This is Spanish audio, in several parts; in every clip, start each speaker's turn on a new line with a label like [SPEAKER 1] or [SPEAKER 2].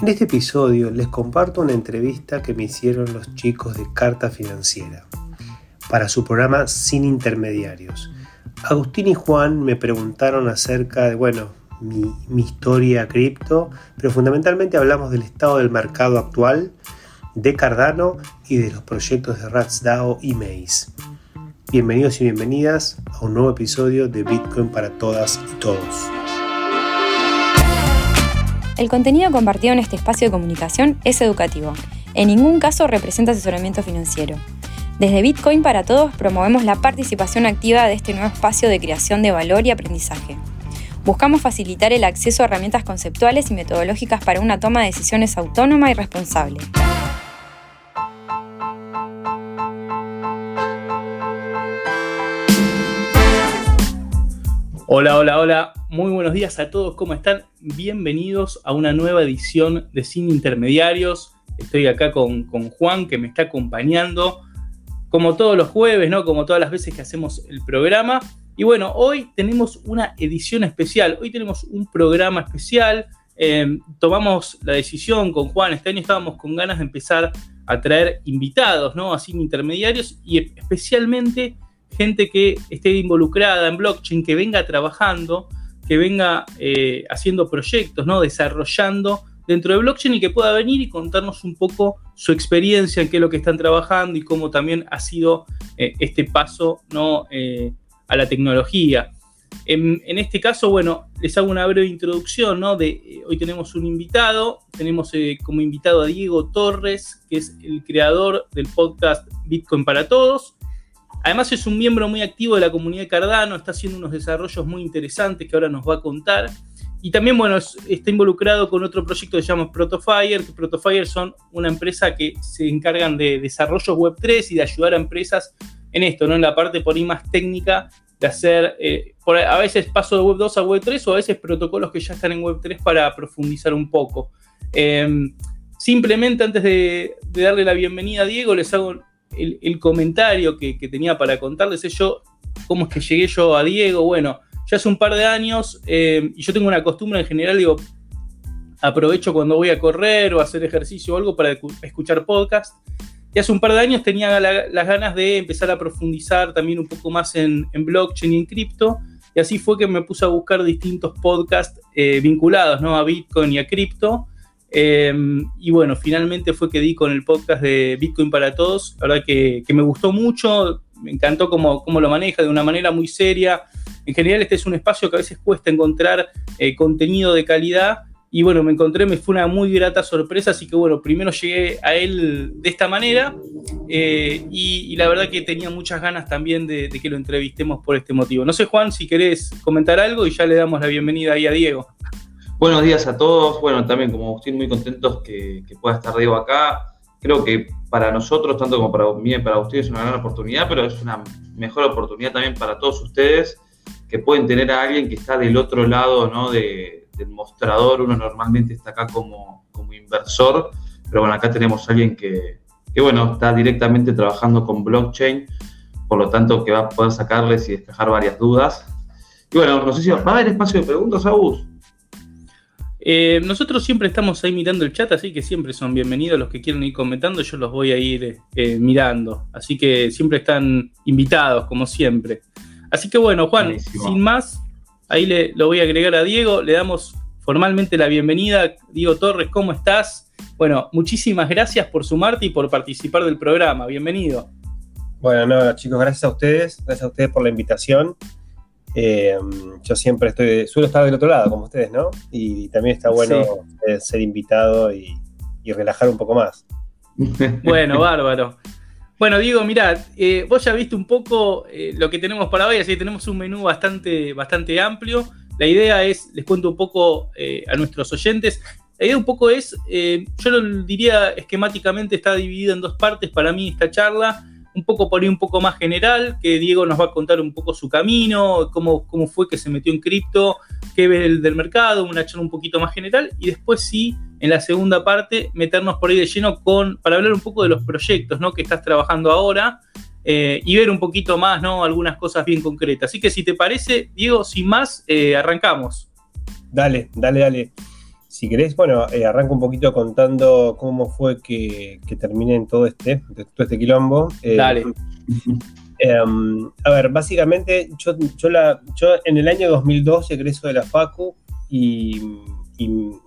[SPEAKER 1] En este episodio les comparto una entrevista que me hicieron los chicos de Carta Financiera para su programa Sin Intermediarios. Agustín y Juan me preguntaron acerca de, bueno, mi, historia cripto, pero fundamentalmente hablamos del estado del mercado actual, de Cardano y de los proyectos de RatsDAO y Maze. Bienvenidos y bienvenidas a un nuevo episodio de Bitcoin para todas y todos.
[SPEAKER 2] El contenido compartido en este espacio de comunicación es educativo. En ningún caso representa asesoramiento financiero. Desde Bitcoin para Todos promovemos la participación activa de este nuevo espacio de creación de valor y aprendizaje. Buscamos facilitar el acceso a herramientas conceptuales y metodológicas para una toma de decisiones autónoma y responsable.
[SPEAKER 3] Hola, hola, hola. Muy buenos días a todos. ¿Cómo están? Bienvenidos a una nueva edición de Sin Intermediarios. Estoy acá con, Juan que me está acompañando como todos los jueves, ¿no? Como todas las veces que hacemos el programa. Y bueno, hoy tenemos una edición especial. Hoy tenemos un programa especial. Em, tomamos la decisión con Juan. Este año estábamos con ganas de empezar a traer invitados, ¿no? A Sin Intermediarios y especialmente gente que esté involucrada en blockchain, que venga trabajando, que venga eh, haciendo proyectos, ¿no? desarrollando dentro de blockchain y que pueda venir y contarnos un poco su experiencia en qué es lo que están trabajando y cómo también ha sido eh, este paso ¿no? Eh, a la tecnología. En, este caso, bueno, les hago una breve introducción, ¿no? De, hoy tenemos un invitado, tenemos como invitado a Diego Torres, que es el creador del podcast Bitcoin para Todos. Además es un miembro muy activo de la comunidad de Cardano, está haciendo unos desarrollos muy interesantes que ahora nos va a contar. Y también, bueno, está involucrado con otro proyecto que se llama Protofire, que Protofire son una empresa que se encargan de desarrollos Web3 y de ayudar a empresas en esto, ¿no? En la parte por ahí más técnica de hacer, eh, a veces paso de Web 2 a Web 3 o a veces protocolos que ya están en Web 3 para profundizar un poco. Em, simplemente antes de, de, darle la bienvenida a Diego, les hago el, comentario que, tenía para contarles es yo, cómo es que llegué yo a Diego. Bueno, ya hace un par de años, eh, y yo tengo una costumbre en general, digo, aprovecho cuando voy a correr o a hacer ejercicio o algo para escuchar podcast. Y hace un par de años tenía las ganas de empezar a profundizar también un poco más en, blockchain y en cripto. Y así fue que me puse a buscar distintos podcasts eh, vinculados ¿no? a Bitcoin y a cripto. Em, y bueno, finalmente fue que di con el podcast de Bitcoin para Todos. La verdad que, me gustó mucho, me encantó cómo, cómo, lo maneja de una manera muy seria. En general, este es un espacio que a veces cuesta encontrar eh, contenido de calidad. Y bueno, me encontré, me fue una muy grata sorpresa. Así que bueno, primero llegué a él de esta manera. Eh, y, la verdad que tenía muchas ganas también de, de que lo entrevistemos por este motivo. No sé, Juan, si querés comentar algo y ya le damos la bienvenida ahí a Diego.
[SPEAKER 4] Buenos días a todos. Bueno, también como Agustín, muy contentos que, pueda estar Diego acá. Creo que para nosotros, tanto como para mí y para Agustín, es una gran oportunidad, pero es una mejor oportunidad también para todos ustedes que pueden tener a alguien que está del otro lado ¿no? del mostrador. Uno normalmente está acá como, como inversor, pero bueno, acá tenemos a alguien que, que, bueno, está directamente trabajando con blockchain, por lo tanto que va a poder sacarles y despejar varias dudas. Y bueno, no sé si va a haber espacio de preguntas, Agus.
[SPEAKER 3] Eh, nosotros siempre estamos ahí mirando el chat, así que siempre son bienvenidos los que quieren ir comentando, yo los voy a ir eh, mirando. Así que siempre están invitados, como siempre. Así que bueno, Juan, sin más, ahí le, lo voy a agregar a Diego, le damos formalmente la bienvenida. Diego Torres, ¿cómo estás? Bueno, muchísimas gracias por sumarte y por participar del programa. Bienvenido.
[SPEAKER 1] Bueno, no, chicos, gracias a ustedes, gracias a ustedes por la invitación. Eh, yo siempre estoy, suelo estar del otro lado, como ustedes, ¿no? Y también está bueno eh, ser invitado y, relajar un poco más.
[SPEAKER 3] Bueno, bárbaro. Bueno, Diego, mirad, eh, vos ya viste un poco lo que tenemos para hoy, así que tenemos un menú bastante, bastante amplio. La idea es, les cuento un poco a nuestros oyentes, la idea un poco es, yo lo diría esquemáticamente, está dividida en dos partes para mí esta charla un poco por ahí un poco más general, que Diego nos va a contar un poco su camino, cómo, cómo fue que se metió en cripto, qué ve el del mercado, una charla un poquito más general, y después sí, en la segunda parte, meternos por ahí de lleno con, para hablar un poco de los proyectos ¿no? que estás trabajando ahora. Eh, y ver un poquito más, ¿no? Algunas cosas bien concretas. Así que si te parece, Diego, sin más, eh, arrancamos.
[SPEAKER 1] Dale, dale, dale. Si querés, bueno, eh, arranco un poquito contando cómo fue que, terminé en todo este, todo este quilombo.
[SPEAKER 3] Eh, Dale.
[SPEAKER 1] Em, a ver, básicamente yo, yo, la, yo en el año 2002 egreso de la FACU y,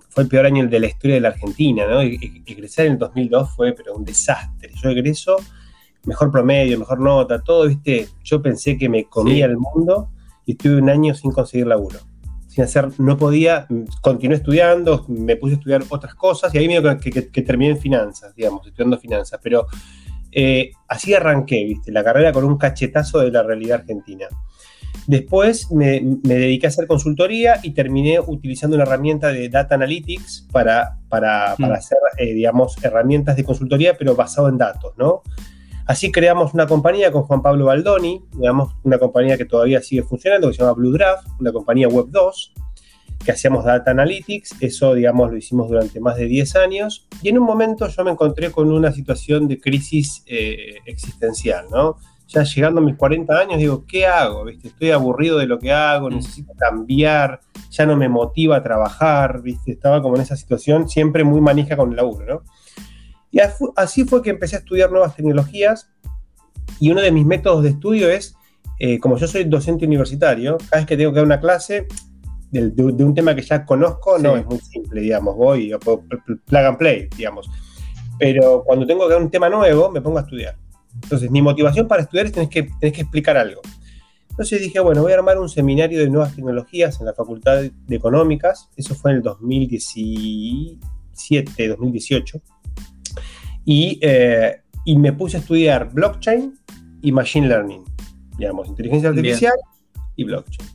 [SPEAKER 1] fue el peor año de la historia de la Argentina, ¿no? Egresar en el 2002 fue pero un desastre. Yo egreso, mejor promedio, mejor nota, todo, ¿viste? Yo pensé que me comía el mundo y estuve un año sin conseguir laburo. Sin hacer, no podía, continué estudiando, me puse a estudiar otras cosas y ahí me que, que, que terminé en finanzas, digamos, estudiando finanzas, pero eh, así arranqué, ¿viste? La carrera con un cachetazo de la realidad argentina. Después me, dediqué a hacer consultoría y terminé utilizando una herramienta de Data Analytics para, para, mm. hacer, eh, digamos, herramientas de consultoría, pero basado en datos, ¿no? Así creamos una compañía con Juan Pablo Baldoni, digamos, una compañía que todavía sigue funcionando, que se llama Blue Draft, una compañía Web 2, que hacíamos Data Analytics, eso, digamos, lo hicimos durante más de 10 años, y en un momento yo me encontré con una situación de crisis eh, existencial, ¿no? Ya llegando a mis 40 años, digo, ¿qué hago? ¿Viste? Estoy aburrido de lo que hago, mm. necesito cambiar, ya no me motiva a trabajar, ¿viste? Estaba como en esa situación, siempre muy manija con el laburo, ¿no? Y así fue que empecé a estudiar nuevas tecnologías, y uno de mis métodos de estudio es, eh, como yo soy docente universitario, cada vez que tengo que dar una clase, de, un tema que ya conozco, no, es muy simple, digamos, voy, plug and play, digamos. Pero cuando tengo que dar un tema nuevo, me pongo a estudiar. Entonces, mi motivación para estudiar es tener que, tenés que explicar algo. Entonces dije, bueno, voy a armar un seminario de nuevas tecnologías en la Facultad de Económicas. Eso fue en el 2017, 2018. Y, eh, y me puse a estudiar blockchain y machine learning, digamos, inteligencia artificial y blockchain.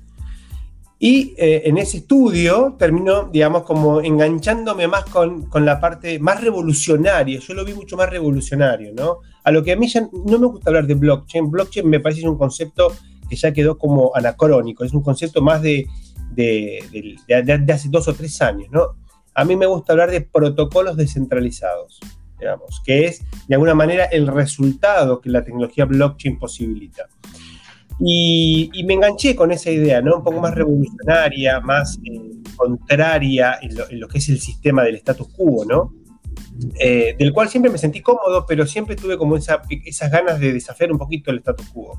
[SPEAKER 1] Y eh, en ese estudio terminó, digamos, como enganchándome más con, la parte más revolucionaria. Yo lo vi mucho más revolucionario, ¿no? A lo que a mí ya no me gusta hablar de blockchain. Blockchain me parece un concepto que ya quedó como anacrónico. Es un concepto más de, de, de hace dos o tres años, ¿no? A mí me gusta hablar de protocolos descentralizados, digamos, que es de alguna manera el resultado que la tecnología blockchain posibilita. Y, me enganché con esa idea, ¿no? Un poco más revolucionaria, más eh, contraria en lo, que es el sistema del status quo, ¿no? Eh, del cual siempre me sentí cómodo, pero siempre tuve como esa, esas ganas de desafiar un poquito el status quo.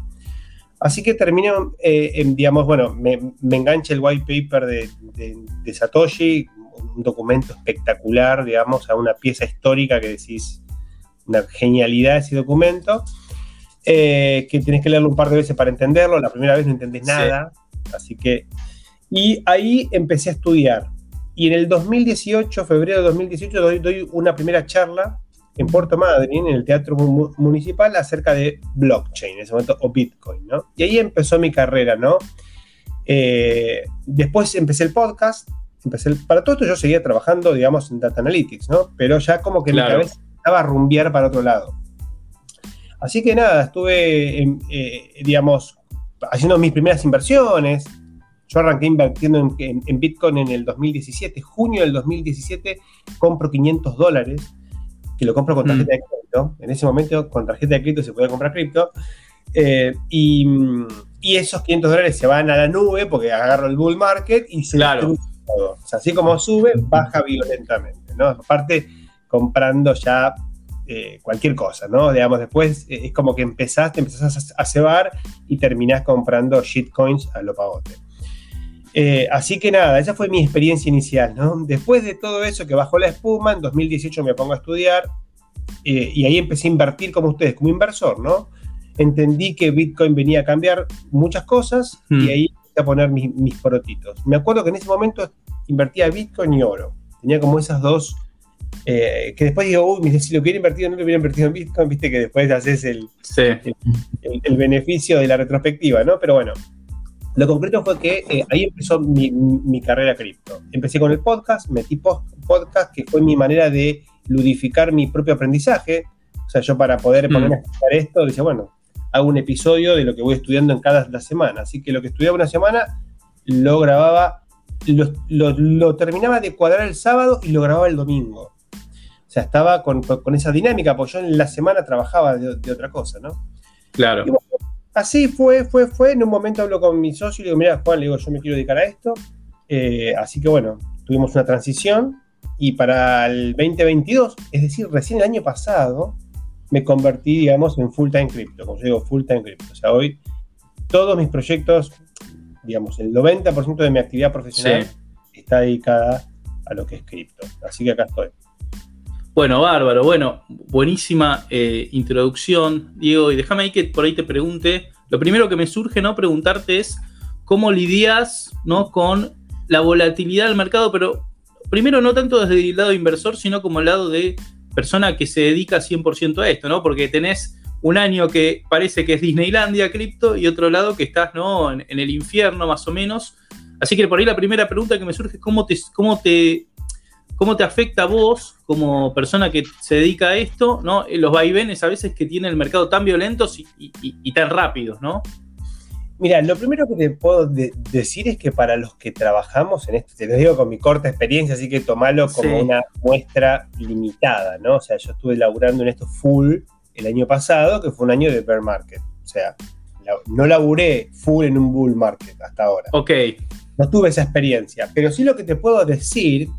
[SPEAKER 1] Así que terminé, eh, en, digamos, bueno, me, me, engancha el white paper de, de, Satoshi, un documento espectacular, digamos, a una pieza histórica que decís, una genialidad ese documento. Eh, que tienes que leerlo un par de veces para entenderlo. La primera vez no entendés nada. Así que. Y ahí empecé a estudiar. Y en el 2018, febrero de 2018, doy, una primera charla en Puerto Madryn, en el Teatro Municipal, acerca de blockchain, en ese momento, o Bitcoin, ¿no? Y ahí empezó mi carrera, ¿no? Eh, después empecé el podcast, empecé para todo esto yo seguía trabajando, digamos, en Data Analytics, ¿no? Pero ya como que mi cabeza estaba a rumbear para otro lado. Así que nada, estuve, eh, digamos, haciendo mis primeras inversiones. Yo arranqué invirtiendo en, Bitcoin en el 2017, junio del 2017, compro 500 dólares, que lo compro con mm. tarjeta de crédito. En ese momento, con tarjeta de crédito se puede comprar cripto. Eh, y, esos 500 dólares se van a la nube porque agarro el bull market y se
[SPEAKER 3] claro.
[SPEAKER 1] Todo. O sea, así como sube, baja violentamente, ¿no? Aparte, comprando ya eh, cualquier cosa, ¿no? Digamos, después eh, es como que empezaste, empezás a, cebar y terminás comprando shitcoins a lo pavote. Eh, así que nada, esa fue mi experiencia inicial, ¿no? Después de todo eso que bajó la espuma, en 2018 me pongo a estudiar y ahí empecé a invertir como ustedes, como inversor, ¿no? Entendí que Bitcoin venía a cambiar muchas cosas y hmm. ahí a poner mis, mis porotitos. Me acuerdo que en ese momento invertía Bitcoin y oro. Tenía como esas dos eh, que después digo, uy, si lo hubiera invertido, no lo hubiera invertido en Bitcoin, viste que después haces el, el, beneficio de la retrospectiva, ¿no? Pero bueno, lo concreto fue que eh, ahí empezó mi, carrera cripto. Empecé con el podcast, metí podcast, que fue mi manera de ludificar mi propio aprendizaje. O sea, yo para poder mm. ponerme a explicar esto, decía, bueno, hago un episodio de lo que voy estudiando en cada la semana. Así que lo que estudiaba una semana lo grababa, lo, lo terminaba de cuadrar el sábado y lo grababa el domingo. O sea, estaba con, esa dinámica, porque yo en la semana trabajaba de, otra cosa, ¿no?
[SPEAKER 3] Claro.
[SPEAKER 1] así fue, fue, fue. En un momento hablo con mi socio y le digo, mira, Juan, le digo, yo me quiero dedicar a esto. Eh, así que bueno, tuvimos una transición y para el 2022, es decir, recién el año pasado, me convertí, digamos, en full time crypto, como yo digo, full time crypto. O sea, hoy todos mis proyectos, digamos, el 90% de mi actividad profesional está dedicada a lo que es cripto. Así que acá estoy.
[SPEAKER 3] Bueno, bárbaro, bueno, buenísima eh, introducción, Diego, y déjame ahí que por ahí te pregunte, lo primero que me surge, ¿no? Preguntarte es cómo lidias, ¿no? Con la volatilidad del mercado, pero primero no tanto desde el lado inversor, sino como el lado de persona que se dedica 100% a esto, ¿no? Porque tenés un año que parece que es Disneylandia cripto y otro lado que estás, ¿no? En, el infierno más o menos. Así que por ahí la primera pregunta que me surge es cómo te, cómo te ¿Cómo te afecta a vos, como persona que se dedica a esto, ¿no? los vaivenes a veces que tiene el mercado tan violentos y, tan rápidos, ¿no?
[SPEAKER 1] Mira, lo primero que te puedo decir es que para los que trabajamos en esto, te lo digo con mi corta experiencia, así que tomalo como una muestra limitada, ¿no? O sea, yo estuve laburando en esto full el año pasado, que fue un año de bear market. O sea, no laburé full en un bull market hasta ahora.
[SPEAKER 3] Ok.
[SPEAKER 1] No tuve esa experiencia, pero sí lo que te puedo decir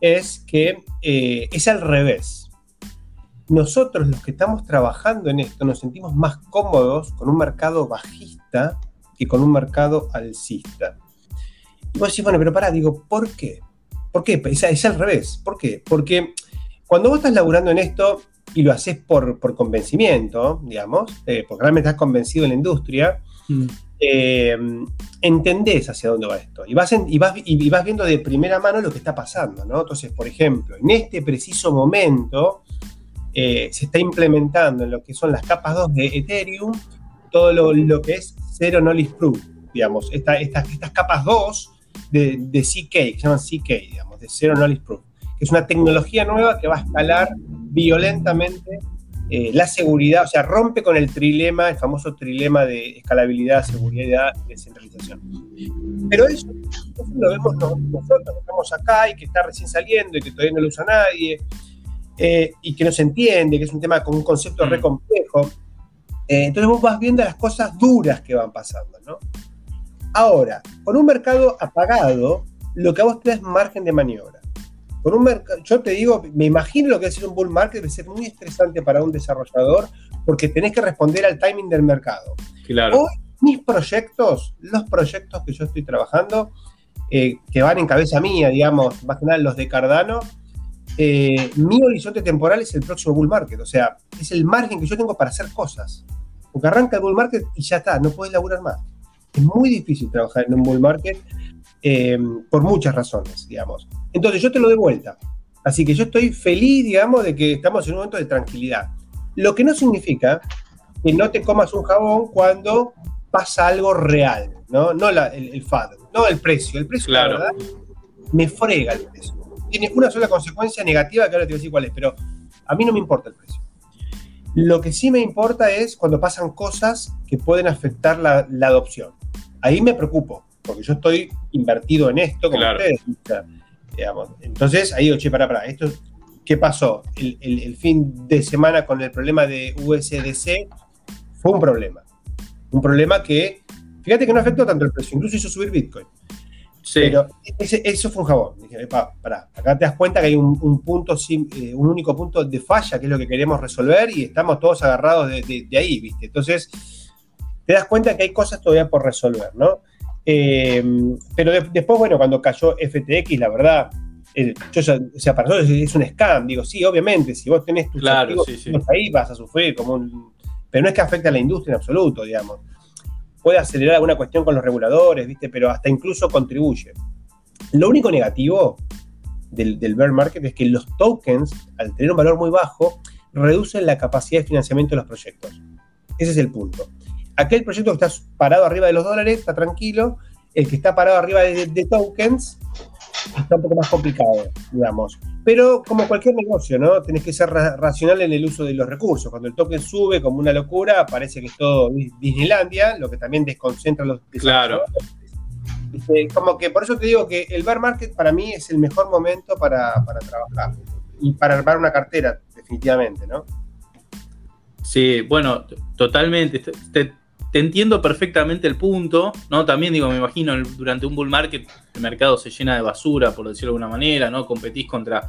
[SPEAKER 1] es que eh, es al revés. Nosotros los que estamos trabajando en esto nos sentimos más cómodos con un mercado bajista que con un mercado alcista. Y vos decís, bueno, pero pará, digo, ¿por qué? ¿Por qué? Es, al revés. ¿Por qué? Porque cuando vos estás laburando en esto y lo haces por, convencimiento, digamos, eh, porque realmente estás convencido en la industria, mm. Eh, entendés hacia dónde va esto y vas, y, vas, y vas viendo de primera mano lo que está pasando, ¿no? Entonces, por ejemplo, en este preciso momento eh, se está implementando en lo que son las capas 2 de Ethereum todo lo, que es Zero Knowledge Proof, digamos, estas, estas capas 2 de, de, CK, que se llaman CK, digamos, de Zero Knowledge Proof, que es una tecnología nueva que va a escalar violentamente eh, la seguridad, o sea, rompe con el trilema, el famoso trilema de escalabilidad, seguridad y descentralización. Pero eso, lo vemos nosotros, que estamos acá y que está recién saliendo y que todavía no lo usa nadie, eh, y que no se entiende, que es un tema con un concepto re complejo. Eh, entonces vos vas viendo las cosas duras que van pasando, ¿no? Ahora, con un mercado apagado, lo que a vos te da es margen de maniobra un yo te digo, me imagino lo que es un bull market, debe ser muy estresante para un desarrollador porque tenés que responder al timing del mercado.
[SPEAKER 3] Claro.
[SPEAKER 1] Hoy, mis proyectos, los proyectos que yo estoy trabajando, eh, que van en cabeza mía, digamos, más que nada los de Cardano, eh, mi horizonte temporal es el próximo bull market, o sea, es el margen que yo tengo para hacer cosas. Porque arranca el bull market y ya está, no puedes laburar más. Es muy difícil trabajar en un bull market eh, por muchas razones, digamos. Entonces yo te lo doy vuelta. Así que yo estoy feliz, digamos, de que estamos en un momento de tranquilidad. Lo que no significa que no te comas un jabón cuando pasa algo real, ¿no? No el, el, FAD, no el precio. El precio, la verdad, me frega el precio. Tiene una sola consecuencia negativa que ahora te voy a decir cuál es, pero a mí no me importa el precio. Lo que sí me importa es cuando pasan cosas que pueden afectar la, adopción. Ahí me preocupo, porque yo estoy invertido en esto, como ustedes. Entonces, ahí digo, che, para, para, esto, ¿qué pasó? El, fin de semana con el problema de USDC fue un problema. Un problema que, fíjate que no afectó tanto el precio, incluso hizo subir Bitcoin. Sí. Pero eso fue un jabón. Dije, para, acá te das cuenta que hay un, punto, eh, un único punto de falla, que es lo que queremos resolver, y estamos todos agarrados de, ahí, ¿viste? Entonces, te das cuenta que hay cosas todavía por resolver, ¿no? Eh, pero después, bueno, cuando cayó FTX, la verdad, yo o sea, para nosotros es un scam. Digo, sí, obviamente, si vos tenés tus
[SPEAKER 3] claro,
[SPEAKER 1] ahí vas a sufrir como un... Pero no es que afecte a la industria en absoluto, digamos. Puede acelerar alguna cuestión con los reguladores, ¿viste? Pero hasta incluso contribuye. Lo único negativo del, del bear market es que los tokens, al tener un valor muy bajo, reducen la capacidad de financiamiento de los proyectos. Ese es el punto. Aquel proyecto que está parado arriba de los dólares está tranquilo, el que está parado arriba de, tokens está un poco más complicado, digamos. Pero como cualquier negocio, ¿no? Tenés que ser racional en el uso de los recursos. Cuando el token sube como una locura, parece que es todo Disneylandia, lo que también desconcentra los
[SPEAKER 3] Claro.
[SPEAKER 1] Como que por eso te digo que el bear market para mí es el mejor momento para, para trabajar y para armar una cartera, definitivamente, ¿no?
[SPEAKER 3] Sí, bueno, totalmente. Te, te entiendo perfectamente el punto, ¿no? También digo, me imagino, durante un bull market el mercado se llena de basura, por decirlo de alguna manera, ¿no? Competís contra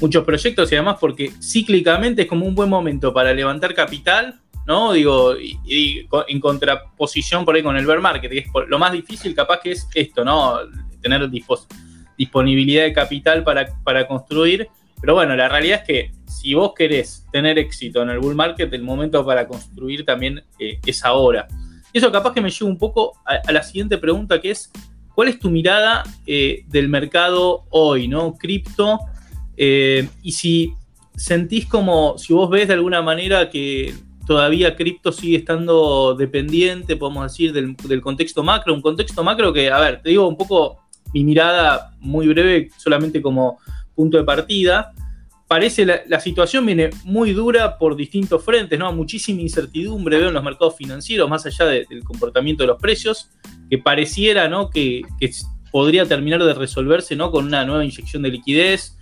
[SPEAKER 3] muchos proyectos y además porque cíclicamente es como un buen momento para levantar capital, ¿no? Digo, en contraposición por ahí con el bear market, que es lo más difícil capaz que es esto, ¿no? Tener disponibilidad de capital para, para construir. Pero bueno, la realidad es que si vos querés tener éxito en el bull market, el momento para construir también eh, es ahora. Y eso capaz que me lleva un poco a, la siguiente pregunta, que es, ¿cuál es tu mirada eh, del mercado hoy, ¿no? Cripto, eh, y si sentís como, si vos ves de alguna manera que todavía cripto sigue estando dependiente, podemos decir, del, contexto macro, un contexto macro que, a ver, te digo un poco mi mirada muy breve, solamente como punto de partida. Parece la, la situación viene muy dura por distintos frentes, ¿no? Muchísima incertidumbre veo en los mercados financieros, más allá del comportamiento de los precios, que pareciera, ¿no? Que, que podría terminar de resolverse, ¿no? Con una nueva inyección de liquidez,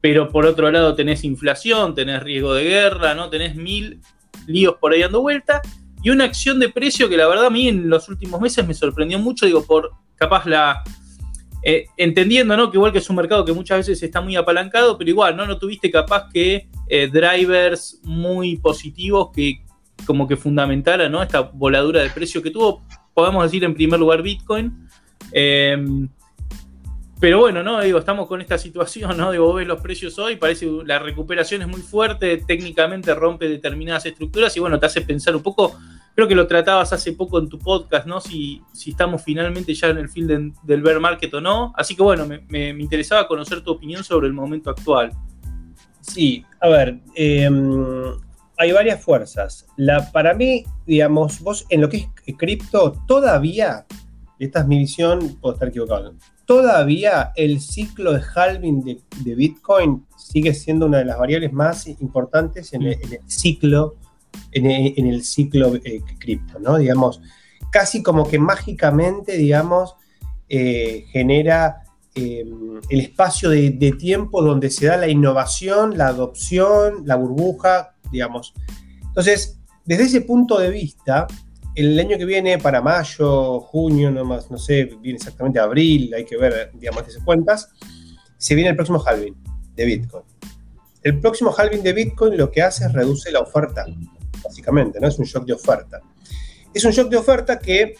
[SPEAKER 3] pero por otro lado tenés inflación, tenés riesgo de guerra, ¿no? Tenés mil líos por ahí dando vuelta. Y una acción de precio que la verdad a mí en los últimos meses me sorprendió mucho, digo, por capaz la... Eh, entendiendo, ¿no? Que igual que es un mercado que muchas veces está muy apalancado, pero igual, ¿no? No tuviste capaz que eh, drivers muy positivos que como que fundamentara, ¿no? Esta voladura de precio que tuvo, podemos decir en primer lugar Bitcoin. Eh, pero bueno, ¿no? Digo, estamos con esta situación, ¿no? Digo, vos ves los precios hoy, parece que la recuperación es muy fuerte, técnicamente rompe determinadas estructuras y bueno, te hace pensar un poco, creo que lo tratabas hace poco en tu podcast, ¿no? Si, estamos finalmente ya en el fin del bear market o no. Así que bueno, me, interesaba conocer tu opinión sobre el momento actual.
[SPEAKER 1] Sí, a ver, em, hay varias fuerzas. La, para mí, digamos, vos en lo que es cripto, todavía, esta es mi visión, puedo estar equivocado, todavía el ciclo de halving de, Bitcoin sigue siendo una de las variables más importantes en el, ciclo, en el, ciclo eh, cripto, ¿no? Digamos, casi como que mágicamente, digamos, eh, genera eh, el espacio de, tiempo donde se da la innovación, la adopción, la burbuja, digamos. Entonces, desde ese punto de vista, el año que viene, para mayo, junio, no, más, no sé, viene exactamente abril, hay que ver, digamos, esas cuentas, se viene el próximo halving de Bitcoin. El próximo halving de Bitcoin lo que hace es reduce la oferta, básicamente, ¿no? Es un shock de oferta. Es un shock de oferta que,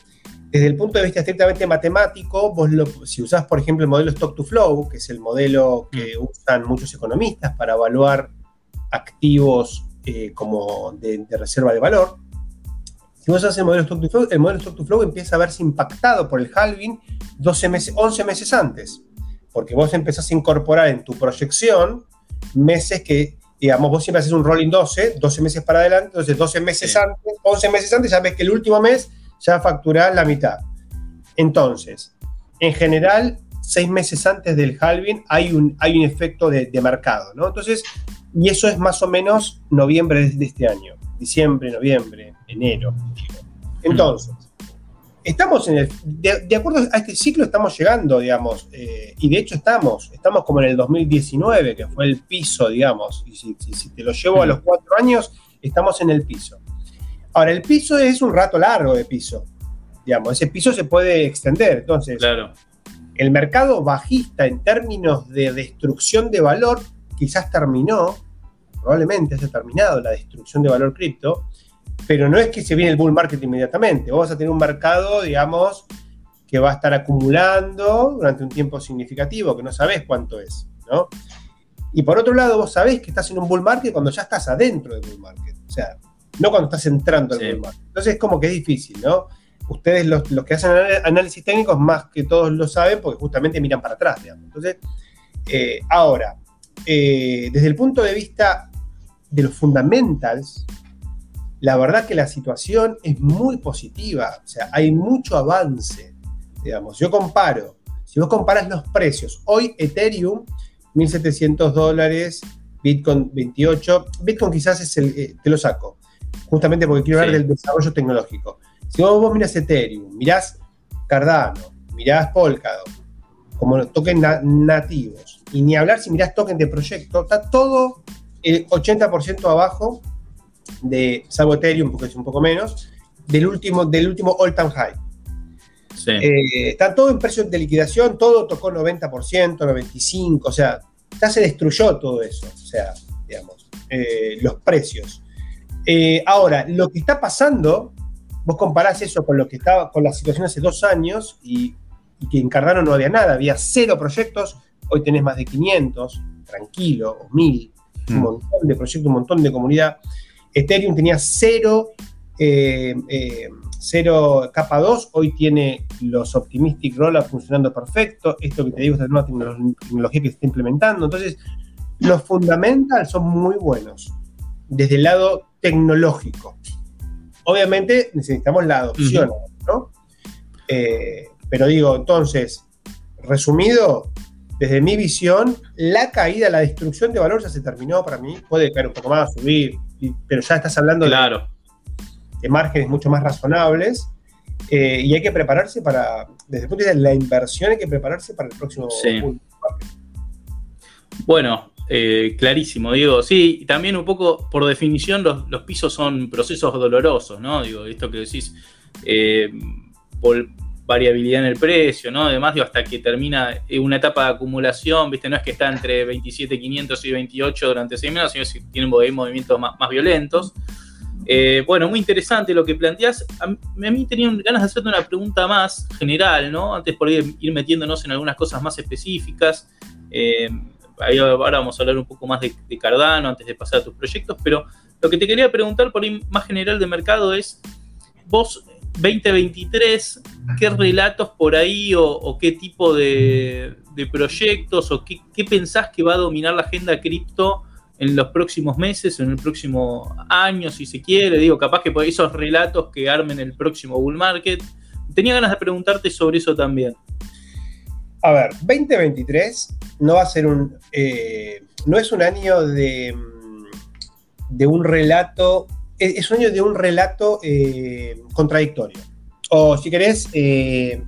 [SPEAKER 1] desde el punto de vista estrictamente matemático, vos lo, si usás, por ejemplo, el modelo Stock to Flow, que es el modelo que mm. usan muchos economistas para evaluar activos eh, como de reserva de valor, si vos haces el modelo Stock to Flow, el modelo Stock to Flow empieza a verse impactado por el halving 12 meses, 11 meses antes, porque vos empezás a incorporar en tu proyección meses que, digamos, vos siempre haces un rolling 12, 12 meses para adelante, entonces 12 meses antes, 11 meses antes, ya ves que el último mes ya facturás la mitad. Entonces, en general, 6 meses antes del halving hay un, hay un efecto de, de mercado, ¿no? Entonces, y eso es más o menos noviembre de este año diciembre, noviembre, enero. Entonces, estamos en el, de, acuerdo a este ciclo estamos llegando, digamos, eh, y de hecho estamos, estamos como en el 2019, que fue el piso, digamos, y si, te lo llevo a los cuatro años, estamos en el piso. Ahora, el piso es un rato largo de piso, digamos, ese piso se puede extender, entonces,
[SPEAKER 3] claro.
[SPEAKER 1] el mercado bajista en términos de destrucción de valor quizás terminó, probablemente haya terminado la destrucción de valor cripto, pero no es que se viene el bull market inmediatamente. Vos vas a tener un mercado, digamos, que va a estar acumulando durante un tiempo significativo, que no sabés cuánto es, ¿no? Y por otro lado, vos sabés que estás en un bull market cuando ya estás adentro del bull market. O sea, no cuando estás entrando al bull market. Entonces es como que es difícil, ¿no? Ustedes, los, que hacen análisis técnicos, más que todos lo saben, porque justamente miran para atrás, digamos. Entonces, eh, ahora, eh, desde el punto de vista de los fundamentals, la verdad que la situación es muy positiva, o sea, hay mucho avance, digamos. Yo comparo, si vos comparas los precios, hoy Ethereum, 1.700 dólares, Bitcoin 28, Bitcoin quizás es el, eh, te lo saco, justamente porque quiero hablar del desarrollo tecnológico. Si vos, vos mirás Ethereum, mirás Cardano, mirás Polkadot, como tokens nativos, y ni hablar si mirás tokens de proyecto, está todo el 80% abajo de, salvo Ethereum, porque es un poco menos, del último, del último all time high. Eh, están todos en precios de liquidación, todo tocó 90%, 95%, o sea, ya se destruyó todo eso, o sea, digamos, eh, los precios. Eh, ahora, lo que está pasando, vos comparás eso con lo que estaba, con la situación hace dos años y, que en Cardano no había nada, había cero proyectos, hoy tenés más de 500, tranquilo, o 1000, un mm. montón de proyectos, un montón de comunidad. Ethereum tenía cero cero capa 2 hoy tiene los Optimistic Rollups funcionando perfecto. Esto que te digo es la nueva tecnología que se está implementando. Entonces, los fundamentals son muy buenos desde el lado tecnológico. Obviamente necesitamos la adopción, ¿no? Eh, pero digo, entonces, resumido, desde mi visión, la caída, la destrucción de valor ya se terminó para mí. Puede caer un poco más, subir, pero ya estás hablando
[SPEAKER 3] claro
[SPEAKER 1] de márgenes mucho más razonables. Eh, y hay que prepararse para, desde el punto de vista de la inversión, hay que prepararse para el próximo sí.
[SPEAKER 3] Bueno, eh, clarísimo, digo, sí, y también un poco por definición los, pisos son procesos dolorosos, ¿no? Digo, esto que decís, eh, variabilidad en el precio, ¿no? Además, digo, hasta que termina una etapa de acumulación, ¿viste? No es que está entre 27.500 y 28 durante seis meses, sino que tienen movimientos más, más violentos. Eh, bueno, muy interesante lo que planteas. A, mí tenía ganas de hacerte una pregunta más general, ¿no? Antes por ir, metiéndonos en algunas cosas más específicas. Eh, ahora vamos a hablar un poco más de, Cardano antes de pasar a tus proyectos, pero lo que te quería preguntar por ahí más general de mercado es, vos 2023, ¿qué relatos por ahí o, qué tipo de, proyectos o qué, qué, pensás que va a dominar la agenda cripto? en los próximos meses, en el próximo año, si se quiere, digo, capaz que por esos relatos que armen el próximo bull market. Tenía ganas de preguntarte sobre eso también.
[SPEAKER 1] A ver, 2023 no va a ser un, eh, no es un año de, de un relato, es año de un relato eh, contradictorio. O si querés, eh,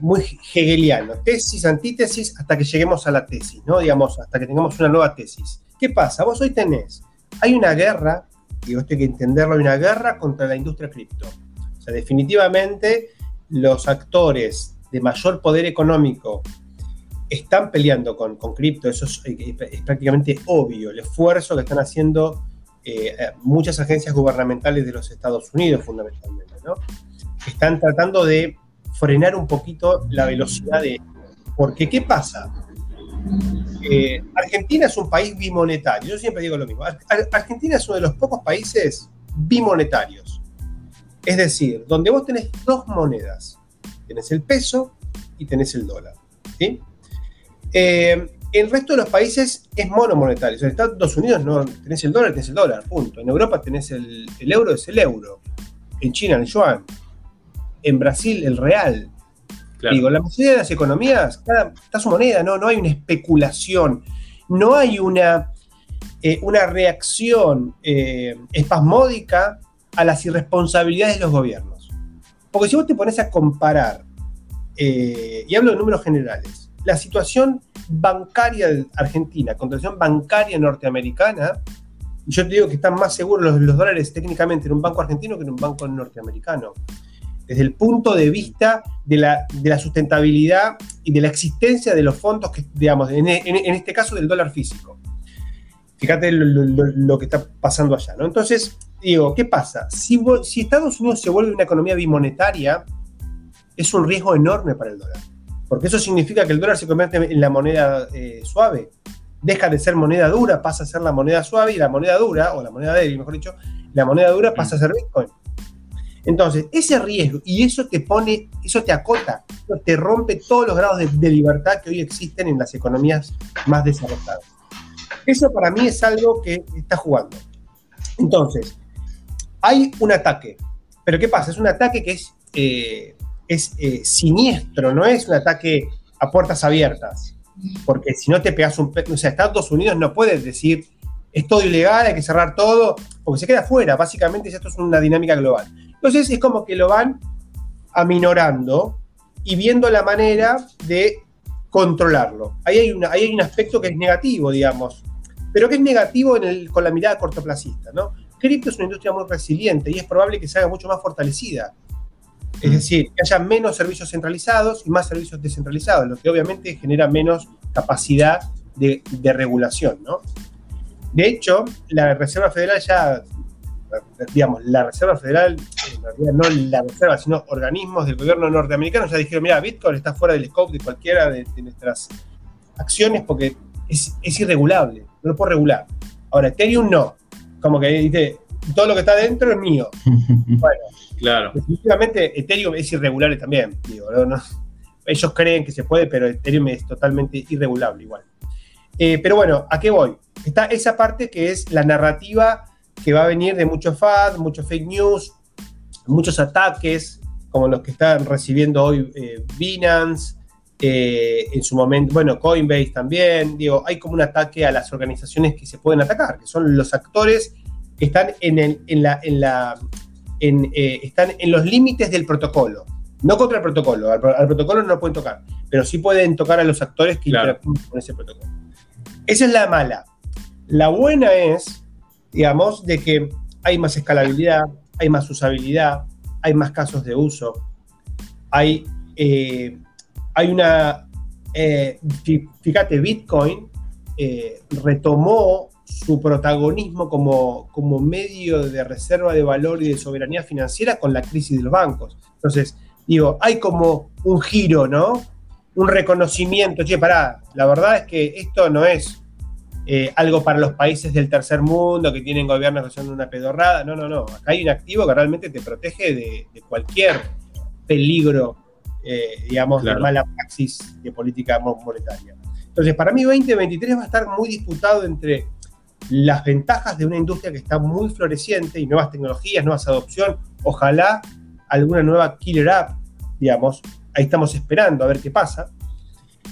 [SPEAKER 1] muy hegeliano, tesis, antítesis, hasta que lleguemos a la tesis, ¿no? Digamos, hasta que tengamos una nueva tesis. ¿Qué pasa? Vos hoy tenés, hay una guerra, y esto hay que entenderlo, hay una guerra contra la industria cripto. O sea, definitivamente los actores de mayor poder económico están peleando con, con cripto, eso es, prácticamente obvio, el esfuerzo que están haciendo eh, muchas agencias gubernamentales de los Estados Unidos fundamentalmente, ¿no? Están tratando de frenar un poquito la velocidad de... Porque, ¿qué pasa? Eh, Argentina es un país bimonetario. Yo siempre digo lo mismo. Argentina es uno de los pocos países bimonetarios. Es decir, donde vos tenés dos monedas. Tenés el peso y tenés el dólar. ¿sí? Eh, el resto de los países es monomonetario. En Estados Unidos no tenés el dólar, tenés el dólar, punto. En Europa tenés el, el euro, es el euro. En China el yuan. En Brasil el real. Digo, la mayoría de las economías, cada, está su moneda, ¿no? no hay una especulación, no hay una, eh, una reacción eh, espasmódica a las irresponsabilidades de los gobiernos. Porque si vos te pones a comparar, eh, y hablo de números generales, la situación bancaria de Argentina contra la situación bancaria norteamericana, yo te digo que están más seguros los, dólares técnicamente en un banco argentino que en un banco norteamericano desde el punto de vista de la, sustentabilidad y de la existencia de los fondos, que, digamos, en, este caso del dólar físico. Fíjate lo, que está pasando allá, ¿no? Entonces, digo, ¿qué pasa? Si, Estados Unidos se vuelve una economía bimonetaria, es un riesgo enorme para el dólar. Porque eso significa que el dólar se convierte en la moneda eh, suave. Deja de ser moneda dura, pasa a ser la moneda suave y la moneda dura, o la moneda débil, mejor dicho, la moneda dura pasa a ser Bitcoin. Entonces, ese riesgo, y eso te pone, eso te acota, te rompe todos los grados de, libertad que hoy existen en las economías más desarrolladas. Eso para mí es algo que está jugando. Entonces, hay un ataque, pero ¿qué pasa? Es un ataque que es, eh, es eh, siniestro, no es un ataque a puertas abiertas, porque si no te pegas un... O sea, Estados Unidos no puede decir, es todo ilegal, hay que cerrar todo, porque se queda fuera, básicamente esto es una dinámica global. Entonces es como que lo van aminorando y viendo la manera de controlarlo. Ahí hay, hay un aspecto que es negativo, digamos, pero que es negativo con la mirada cortoplacista, ¿no? cripto es una industria muy resiliente y es probable que se haga mucho más fortalecida. Es decir, que haya menos servicios centralizados y más servicios descentralizados, lo que obviamente genera menos capacidad de, regulación, ¿no? De hecho, la Reserva Federal ya, digamos, la Reserva Federal, en realidad no la Reserva, sino organismos del gobierno norteamericano ya dijeron, mira, Bitcoin está fuera del scope de cualquiera de, nuestras acciones porque es, es, irregulable, no lo puedo regular. Ahora, Ethereum no, como que dice, todo lo que está dentro es mío. Bueno, Claro. Definitivamente Ethereum es irregulable también, digo, Ellos creen que se puede, pero Ethereum es totalmente irregulable igual. Eh, pero bueno, ¿a qué voy? Está esa parte que es la narrativa que va a venir de muchos FAD, muchos fake news, muchos ataques, como los que están recibiendo hoy eh, Binance, eh, en su momento, bueno, Coinbase también, digo, hay como un ataque a las organizaciones que se pueden atacar, que son los actores que están en, en, la, en, la, eh, están en los límites del protocolo. No contra el protocolo, al, protocolo no lo pueden tocar, pero sí pueden tocar a los actores que interactúan con ese protocolo. Esa es la mala. La buena es, digamos, de que hay más escalabilidad, hay más usabilidad, hay más casos de uso, hay, eh, hay una, eh, fíjate, Bitcoin retomó su protagonismo como, como medio de reserva de valor y de soberanía financiera con la crisis de los bancos. Entonces, digo, hay como un giro, ¿no? Un reconocimiento, che, pará, la verdad es que esto no es eh, algo para los países del tercer mundo que tienen gobiernos que son una pedorrada, no, no, no, acá hay un activo que realmente te protege de, cualquier peligro, eh, digamos, de mala praxis de política monetaria. Entonces, para mí 2023 va a estar muy disputado entre las ventajas de una industria que está muy floreciente y nuevas tecnologías, nuevas adopción, ojalá alguna nueva killer app, digamos, ahí estamos esperando a ver qué pasa,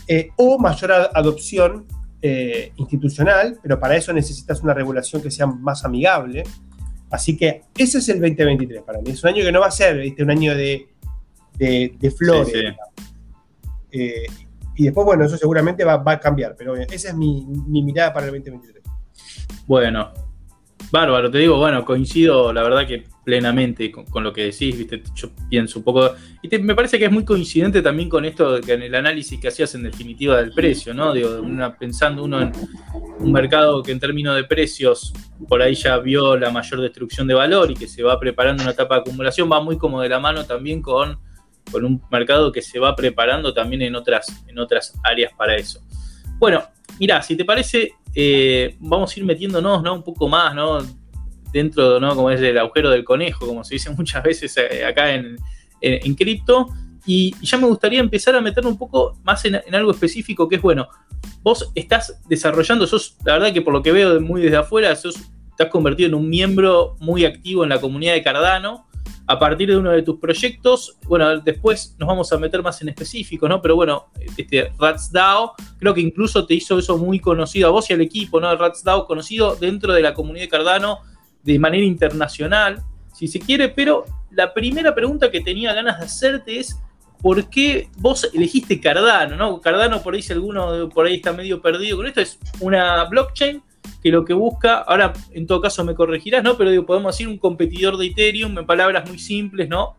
[SPEAKER 1] eh, o mayor adopción eh, institucional, pero para eso necesitas una regulación que sea más amigable. Así que ese es el 2023 para mí. Es un año que no va a ser un año de, de, flores. Eh, y después, bueno, eso seguramente va, a cambiar, pero esa es mi, mi mirada para el 2023.
[SPEAKER 3] Bueno, bárbaro, te digo, bueno, coincido la verdad que plenamente con, lo que decís, viste, yo pienso un poco, y me parece que es muy coincidente también con esto, que en el análisis que hacías en definitiva del precio, ¿no? Digo, pensando uno en un mercado que en términos de precios por ahí ya vio la mayor destrucción de valor y que se va preparando una etapa de acumulación, va muy como de la mano también con, con un mercado que se va preparando también en otras, en otras áreas para eso. Bueno, mira, si te parece, eh, vamos a ir metiéndonos ¿no? un poco más ¿no? dentro, ¿no? como es el agujero del conejo, como se dice muchas veces eh, acá en, en, cripto. Y, ya me gustaría empezar a meter un poco más en, algo específico, que es, bueno, vos estás desarrollando, sos, la verdad que por lo que veo muy desde afuera, sos, estás convertido en un miembro muy activo en la comunidad de Cardano a partir de uno de tus proyectos. Bueno, después nos vamos a meter más en específico, ¿no? Pero bueno, este RatsDAO creo que incluso te hizo eso muy conocido a vos y al equipo, ¿no? RatsDAO conocido dentro de la comunidad de Cardano de manera internacional, si se quiere, pero la primera pregunta que tenía ganas de hacerte es ¿por qué vos elegiste Cardano? ¿no? Cardano, por ahí si alguno por ahí está medio perdido con esto, es una blockchain que lo que busca, ahora en todo caso me corregirás, ¿no? Pero digo, podemos decir un competidor de Ethereum en palabras muy simples, ¿no?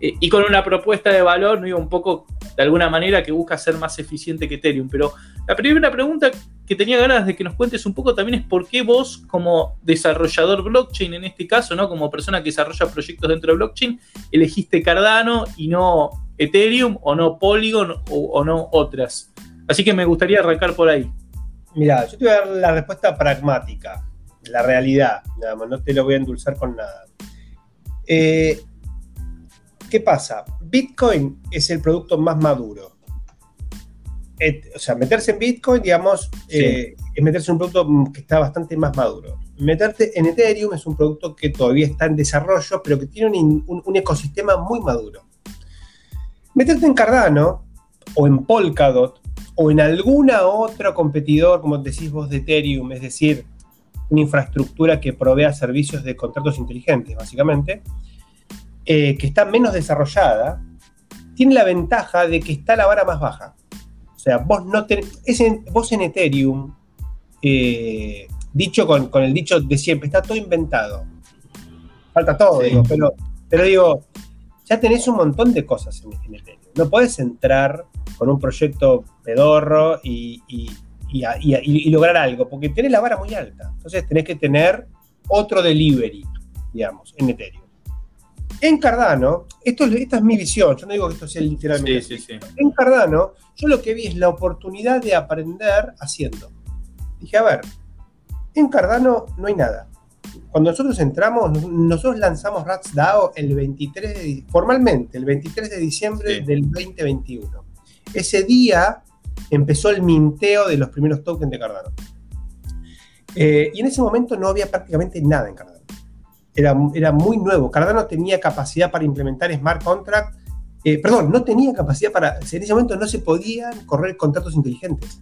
[SPEAKER 3] Eh, y con una propuesta de valor, un poco de alguna manera que busca ser más eficiente que Ethereum. Pero la primera pregunta que tenía ganas de que nos cuentes un poco también es por qué vos, como desarrollador blockchain en este caso, ¿no? Como persona que desarrolla proyectos dentro de blockchain, elegiste Cardano y no Ethereum o no Polygon o no otras. Así que me gustaría arrancar por ahí.
[SPEAKER 1] Mira, yo te voy a dar la respuesta pragmática, la realidad, nada más, no te lo voy a endulzar con nada. Eh, ¿Qué pasa? Bitcoin es el producto más maduro. o sea, meterse en Bitcoin, digamos, eh, es meterse en un producto que está bastante más maduro. Meterte en Ethereum es un producto que todavía está en desarrollo, pero que tiene un ecosistema muy maduro. Meterte en Cardano o en Polkadot o en alguna otro competidor, como decís vos, de Ethereum, es decir, una infraestructura que provea servicios de contratos inteligentes, básicamente, eh, que está menos desarrollada, tiene la ventaja de que está la vara más baja. O sea, vos, no en, vos en Ethereum, eh, dicho con, con, el dicho de siempre, está todo inventado. falta todo, digo, pero, pero digo, ya tenés un montón de cosas en, en Ethereum. No podés entrar con un proyecto pedorro y, y, y, lograr algo, porque tenés la vara muy alta. Entonces tenés que tener otro delivery, digamos, en Ethereum. En Cardano, esto, esta es mi visión, yo no digo que esto sea literalmente. Sí, sí, sí. En Cardano, yo lo que vi es la oportunidad de aprender haciendo. Dije, a ver, en Cardano no hay nada. Cuando nosotros entramos, nosotros lanzamos Rats DAO el 23 formalmente, el 23 de diciembre del 2021. Ese día empezó el minteo de los primeros tokens de Cardano. Eh, y en ese momento no había prácticamente nada en Cardano. Era, era muy nuevo. Cardano tenía capacidad para implementar smart contract. Eh, perdón, no tenía capacidad para. En ese momento no se podían correr contratos inteligentes.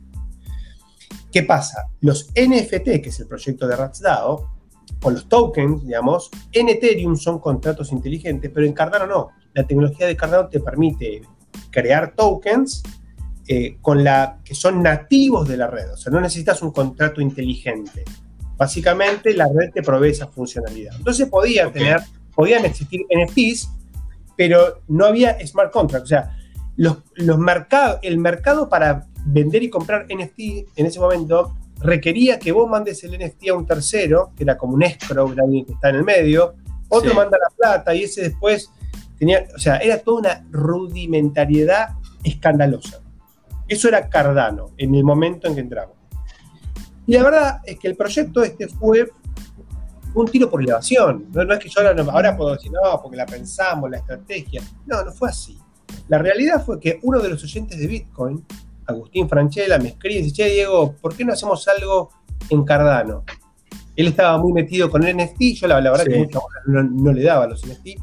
[SPEAKER 1] ¿Qué pasa? Los NFT, que es el proyecto de RatsDAO, o los tokens, digamos, en Ethereum son contratos inteligentes, pero en Cardano no. La tecnología de Cardano te permite crear tokens eh, con la, que son nativos de la red. O sea, no necesitas un contrato inteligente. Básicamente la red te provee esa funcionalidad. Entonces podían tener, podían existir NFTs, pero no había smart contracts. O sea, los, los mercados, el mercado para vender y comprar NFT en ese momento requería que vos mandes el NFT a un tercero, que era como un escrow, alguien que está en el medio, otro manda la plata y ese después tenía, o sea, era toda una rudimentariedad escandalosa. Eso era Cardano en el momento en que entramos. Y la verdad es que el proyecto este fue un tiro por elevación. No, es que yo ahora, ahora puedo decir, no, porque la pensamos, la estrategia. No, no fue así. La realidad fue que uno de los oyentes de Bitcoin Agustín Franchella, me escribe y dice, che, Diego, ¿por qué no hacemos algo en Cardano? Él estaba muy metido con el NFT, yo la, verdad que no, le daba los NFT.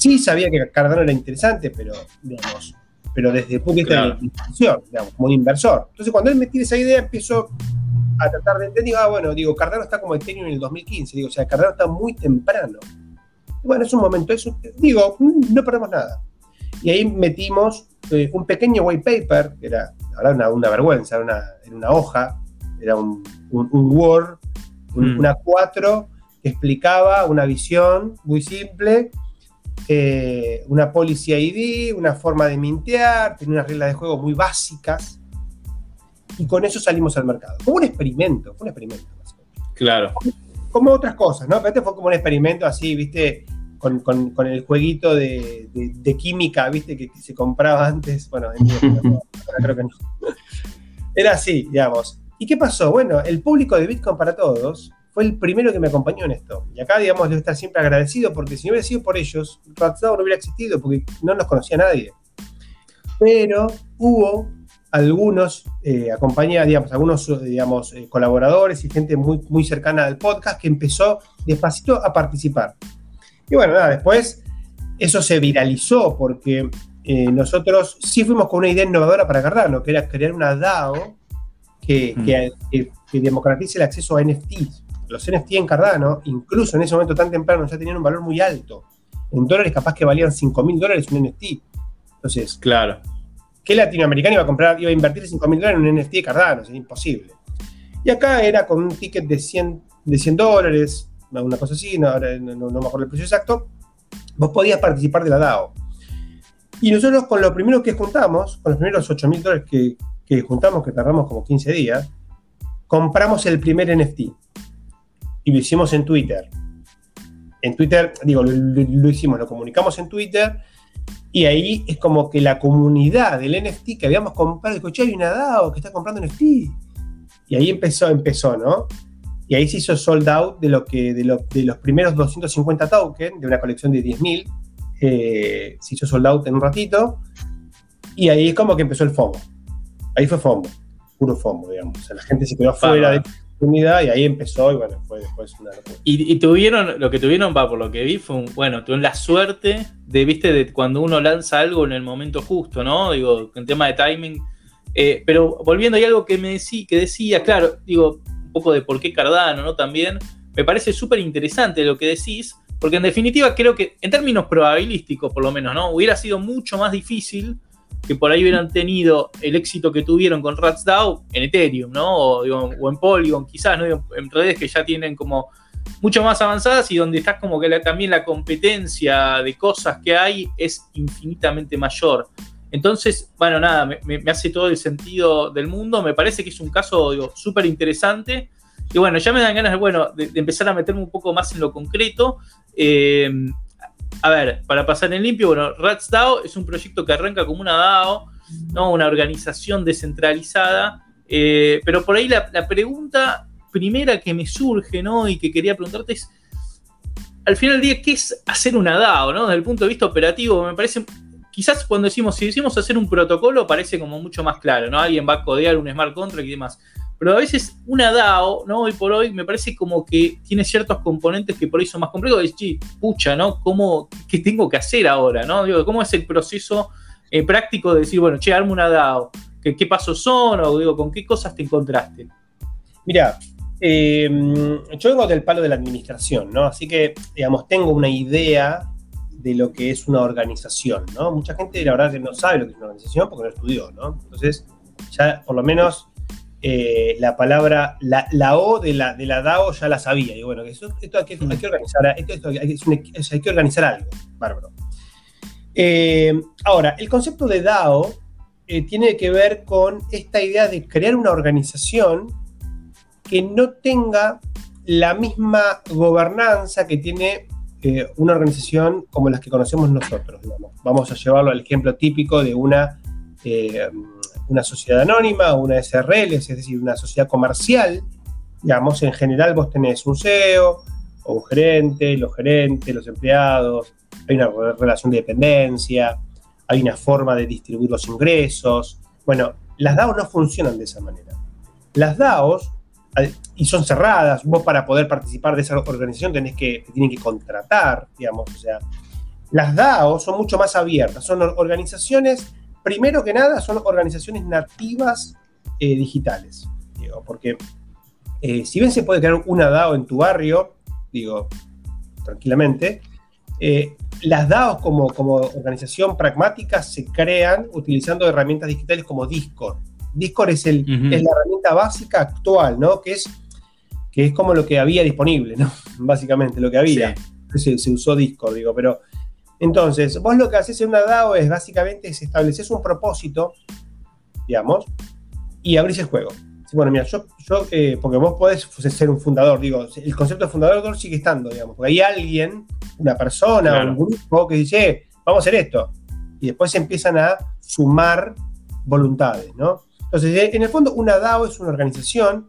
[SPEAKER 1] Sí sabía que Cardano era interesante, pero, digamos, pero desde el punto de vista de la inversión, digamos, como un inversor. Entonces, cuando él me tira esa idea, empiezo a tratar de entender, ah, bueno, digo, Cardano está como Ethereum en el 2015, digo, o sea, Cardano está muy temprano. bueno, es un momento, eso, digo, no perdemos nada. Y ahí metimos eh, un pequeño white paper, que era una, una vergüenza, era una, una, hoja, era un, un, Word, mm. una 4, que explicaba una visión muy simple, eh, una policy ID, una forma de mintear, tenía unas reglas de juego muy básicas, y con eso salimos al mercado. Como un experimento, fue un experimento.
[SPEAKER 3] Claro.
[SPEAKER 1] Como, otras cosas, ¿no? Pero este fue como un experimento así, viste, con, el jueguito de, química, ¿viste? Que, se compraba antes. Bueno, creo que no. Era así, digamos. ¿Y qué pasó? Bueno, el público de Bitcoin para todos fue el primero que me acompañó en esto. Y acá, digamos, debo estar siempre agradecido porque si no hubiera sido por ellos, Ratsdao no hubiera existido porque no nos conocía nadie. Pero hubo algunos eh, digamos, algunos digamos, eh, colaboradores y gente muy, muy cercana al podcast que empezó despacito a participar. Y bueno, nada, después eso se viralizó porque eh, nosotros sí fuimos con una idea innovadora para Cardano, que era crear una DAO que, mm. democratice el acceso a NFTs. Los NFT en Cardano, incluso en ese momento tan temprano, ya tenían un valor muy alto. En dólares capaz que valían 5 mil dólares un NFT. Entonces,
[SPEAKER 3] claro.
[SPEAKER 1] ¿qué latinoamericano iba a comprar, iba a invertir 5 mil dólares en un NFT de Cardano? Es imposible. Y acá era con un ticket de 100, de 100 dólares, una cosa así, no, no, me acuerdo el precio exacto, vos podías participar de la DAO. Y nosotros con lo primero que juntamos, con los primeros 8 mil dólares que, juntamos, que tardamos como 15 días, compramos el primer NFT. Y lo hicimos en Twitter. En Twitter, digo, lo, hicimos, lo comunicamos en Twitter. Y ahí es como que la comunidad del NFT que habíamos comprado, dijo, che, hay una DAO que está comprando NFT. Y ahí empezó, empezó, ¿no? Y ahí se hizo sold out de, lo que, de, de los primeros 250 tokens de una colección de 10.000. Eh, se hizo sold out en un ratito. Y ahí es como que empezó el FOMO. Ahí fue FOMO, puro FOMO, digamos. O sea, la gente se quedó fuera de la comunidad y ahí empezó y bueno, fue después una locura.
[SPEAKER 3] Y, tuvieron, lo que tuvieron, va, por lo que vi, fue un, bueno, tuvieron la suerte de, viste, de cuando uno lanza algo en el momento justo, ¿no? Digo, en tema de timing. Eh, pero volviendo, hay algo que me decía, que decía, claro, digo, un poco de por qué Cardano, ¿no? También me parece súper interesante lo que decís, porque en definitiva creo que en términos probabilísticos, por lo menos, ¿no? Hubiera sido mucho más difícil que por ahí hubieran tenido el éxito que tuvieron con RatsDAO en Ethereum, ¿no? O, en Polygon, quizás, ¿no? En redes que ya tienen como mucho más avanzadas y donde estás como que también la competencia de cosas que hay es infinitamente mayor. Entonces, bueno, nada, me, hace todo el sentido del mundo. Me parece que es un caso súper interesante. Y bueno, ya me dan ganas bueno, de, empezar a meterme un poco más en lo concreto. Eh, a ver, para pasar en limpio, bueno, RatsDAO es un proyecto que arranca como una DAO, ¿no? una organización descentralizada. Eh, pero por ahí la, pregunta primera que me surge, ¿no? Y que quería preguntarte es, al final del día, ¿qué es hacer una DAO, ¿no? Desde el punto de vista operativo, me parece quizás cuando decimos, si decimos hacer un protocolo, parece como mucho más claro, ¿no? Alguien va a codear un smart contract y demás. Pero a veces una DAO, ¿no? Hoy por hoy me parece como que tiene ciertos componentes que por ahí son más complejos. Es, pucha, ¿no? ¿Cómo, ¿Qué tengo que hacer ahora, ¿no? Digo, ¿cómo es el proceso eh, práctico de decir, bueno, che, armo una DAO? ¿Qué, ¿Qué, pasos son? O digo, ¿con qué cosas te encontraste?
[SPEAKER 1] Mira, eh, yo vengo del palo de la administración, ¿no? Así que, digamos, tengo una idea de lo que es una organización, ¿no? Mucha gente, la verdad, que no sabe lo que es una organización porque no estudió, ¿no? Entonces, ya por lo menos eh, la palabra, la, O de la, de la DAO ya la sabía. Y bueno, esto, hay, que, organizar, esto, hay, que organizar algo, bárbaro. Eh, ahora, el concepto de DAO eh, tiene que ver con esta idea de crear una organización que no tenga la misma gobernanza que tiene una organización como las que conocemos nosotros. Vamos a llevarlo al ejemplo típico de una, una sociedad anónima, una SRL, es decir, una sociedad comercial. Digamos, en general vos tenés un CEO o un gerente, los gerentes, los empleados, hay una relación de dependencia, hay una forma de distribuir los ingresos. Bueno, las DAOs no funcionan de esa manera. Las DAOs y son cerradas. Vos para poder participar de esa organización tenés que, tienen que contratar, digamos. O sea, las DAO son mucho más abiertas. Son organizaciones, primero que nada, son organizaciones nativas eh, digitales. Digo, porque eh, si bien se puede crear una DAO en tu barrio, digo, tranquilamente, eh, las DAOs como, como organización pragmática se crean utilizando herramientas digitales como Discord. Discord es, el, es la herramienta básica actual, ¿no? Que es, que es como lo que había disponible, ¿no? Básicamente, lo que había. Se, usó Discord, digo, pero... Entonces, vos lo que haces en una DAO es básicamente es estableces un propósito, digamos, y abrís el juego. Bueno, mira, yo, yo eh, porque vos podés ser un fundador, digo, el concepto de fundador sigue estando, digamos, porque hay alguien, una persona, un grupo que dice, vamos a hacer esto. Y después se empiezan a sumar voluntades, ¿no? Entonces, en el fondo, una DAO es una organización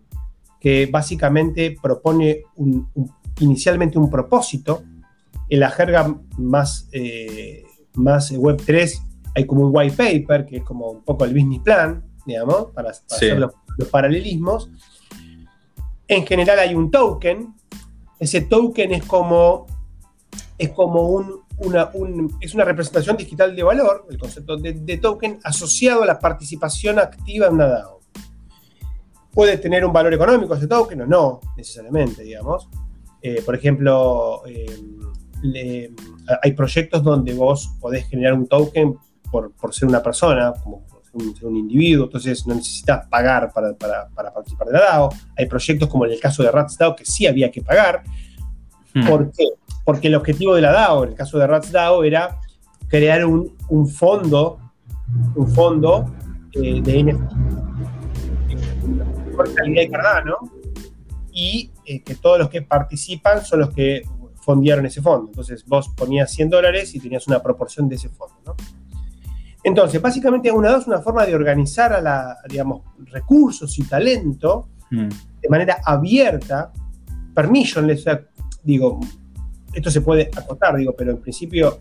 [SPEAKER 1] que básicamente propone inicialmente un propósito. En la jerga más, eh, más Web3 hay como un white paper, que es como un poco el business plan, digamos, para, hacer los, paralelismos. En general hay un token. Ese token es como, es como un, una, es una representación digital de valor, el concepto de, token, asociado a la participación activa en una DAO. Puede tener un valor económico ese token o no, necesariamente, digamos. Eh, por ejemplo, eh, hay proyectos donde vos podés generar un token por, ser una persona, como ser un, individuo, entonces no necesitas pagar para, participar de la DAO. Hay proyectos como en el caso de RatsDAO que sí había que pagar. Hmm. ¿Por qué? porque el objetivo de la DAO, en el caso de Rats DAO, era crear un, fondo, un fondo eh, de NFT por calidad de Cardano y eh, que todos los que participan son los que fondearon ese fondo. Entonces vos ponías 100 dólares y tenías una proporción de ese fondo. ¿no? Entonces, básicamente una DAO es una forma de organizar a la, digamos, recursos y talento hmm. de manera abierta, permissionless, digo, esto se puede acotar, digo, pero en principio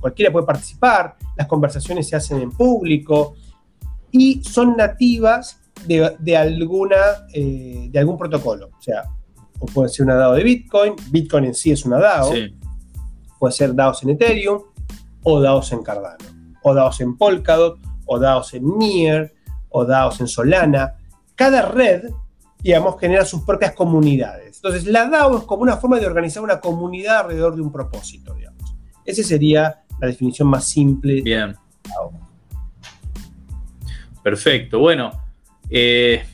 [SPEAKER 1] cualquiera puede participar, las conversaciones se hacen en público y son nativas de, alguna, eh, de algún protocolo. O sea, o puede ser una DAO de Bitcoin, Bitcoin en sí es una DAO, puede ser DAOs en Ethereum o DAOs en Cardano, o DAOs en Polkadot, o DAOs en Near, o DAOs en Solana. Cada red digamos, genera sus propias comunidades. Entonces, la DAO es como una forma de organizar una comunidad alrededor de un propósito, digamos. Esa sería la definición más simple.
[SPEAKER 3] Bien. Perfecto. Bueno, eh,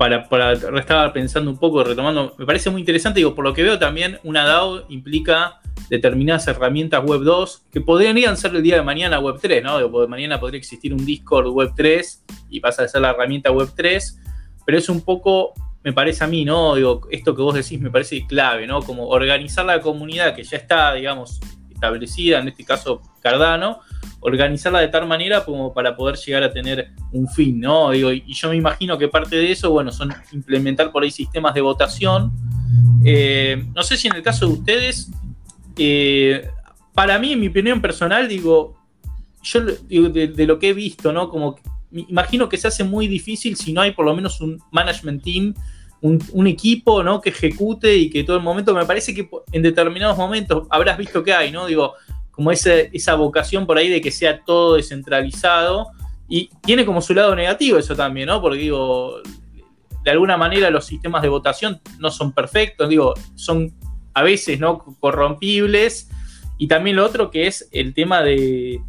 [SPEAKER 3] para, para estaba pensando un poco, retomando, me parece muy interesante, digo, por lo que veo también una DAO implica determinadas herramientas Web 2 que podrían ser el día de mañana Web 3, ¿no? de mañana podría existir un Discord Web 3 y pasa a ser la herramienta Web 3, pero es un poco, me parece a mí, ¿no? Digo, esto que vos decís me parece clave, ¿no? Como organizar la comunidad que ya está, digamos, establecida, en este caso Cardano, organizarla de tal manera como para poder llegar a tener un fin, ¿no? Digo, y yo me imagino que parte de eso, bueno, son implementar por ahí sistemas de votación. Eh, no sé si en el caso de ustedes, eh, para mí, en mi opinión personal, digo, yo de, lo que he visto, ¿no? Como imagino que se hace muy difícil si no hay por lo menos un management team, un, un, equipo, ¿no? Que ejecute y que todo el momento, me parece que en determinados momentos habrás visto que hay, ¿no? Digo, como esa vocación por ahí de que sea todo descentralizado. Y tiene como su lado negativo eso también, ¿no? Porque digo, de alguna manera los sistemas de votación no son perfectos, digo, son a veces, ¿no? Corrompibles. Y también lo otro que es el tema de,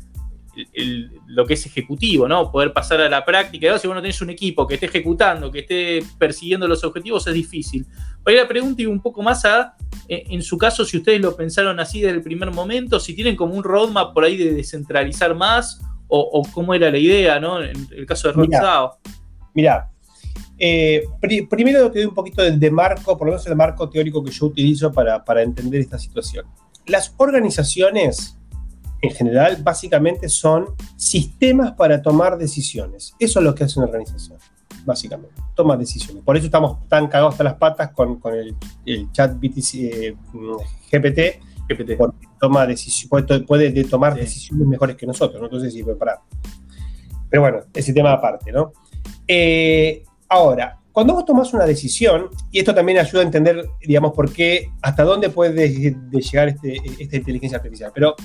[SPEAKER 3] lo que es ejecutivo, ¿no? Poder pasar a la práctica. Si vos no tenés un equipo que esté ejecutando, que esté persiguiendo los objetivos, es difícil. Voy a la pregunta y un poco más a, eh, en su caso, si ustedes lo pensaron así desde el primer momento, si tienen como un roadmap por ahí de descentralizar más, o, cómo era la idea, ¿no? En el caso de
[SPEAKER 1] Rocksao. Mira, eh, primero te doy un poquito de, marco, por lo menos el marco teórico que yo utilizo para, para entender esta situación. Las organizaciones en general, básicamente son sistemas para tomar decisiones. Eso es lo que hace una organización, básicamente. Toma decisiones. Por eso estamos tan cagados hasta las patas con, el, chat BTC, eh, GPT, GPT, porque toma puede, puede tomar decisiones mejores que nosotros. ¿no? Entonces, sí, parar. Pero bueno, ese tema aparte, ¿no? Eh, ahora, cuando vos tomás una decisión, y esto también ayuda a entender, digamos, por qué, hasta dónde puede llegar este, esta inteligencia artificial, pero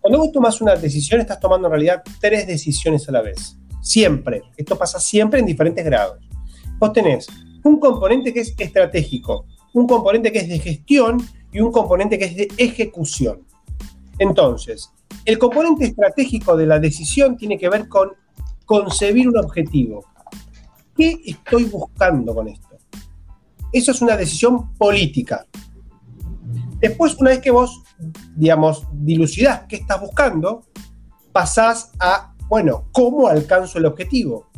[SPEAKER 1] cuando vos tomas una decisión, estás tomando en realidad tres decisiones a la vez. Siempre. Esto pasa siempre en diferentes grados. Vos tenés un componente que es estratégico, un componente que es de gestión y un componente que es de ejecución. Entonces, el componente estratégico de la decisión tiene que ver con concebir un objetivo. ¿Qué estoy buscando con esto? Eso es una decisión política. Después, una vez que vos digamos, dilucidás qué estás buscando, pasás a, bueno, ¿cómo alcanzo el objetivo?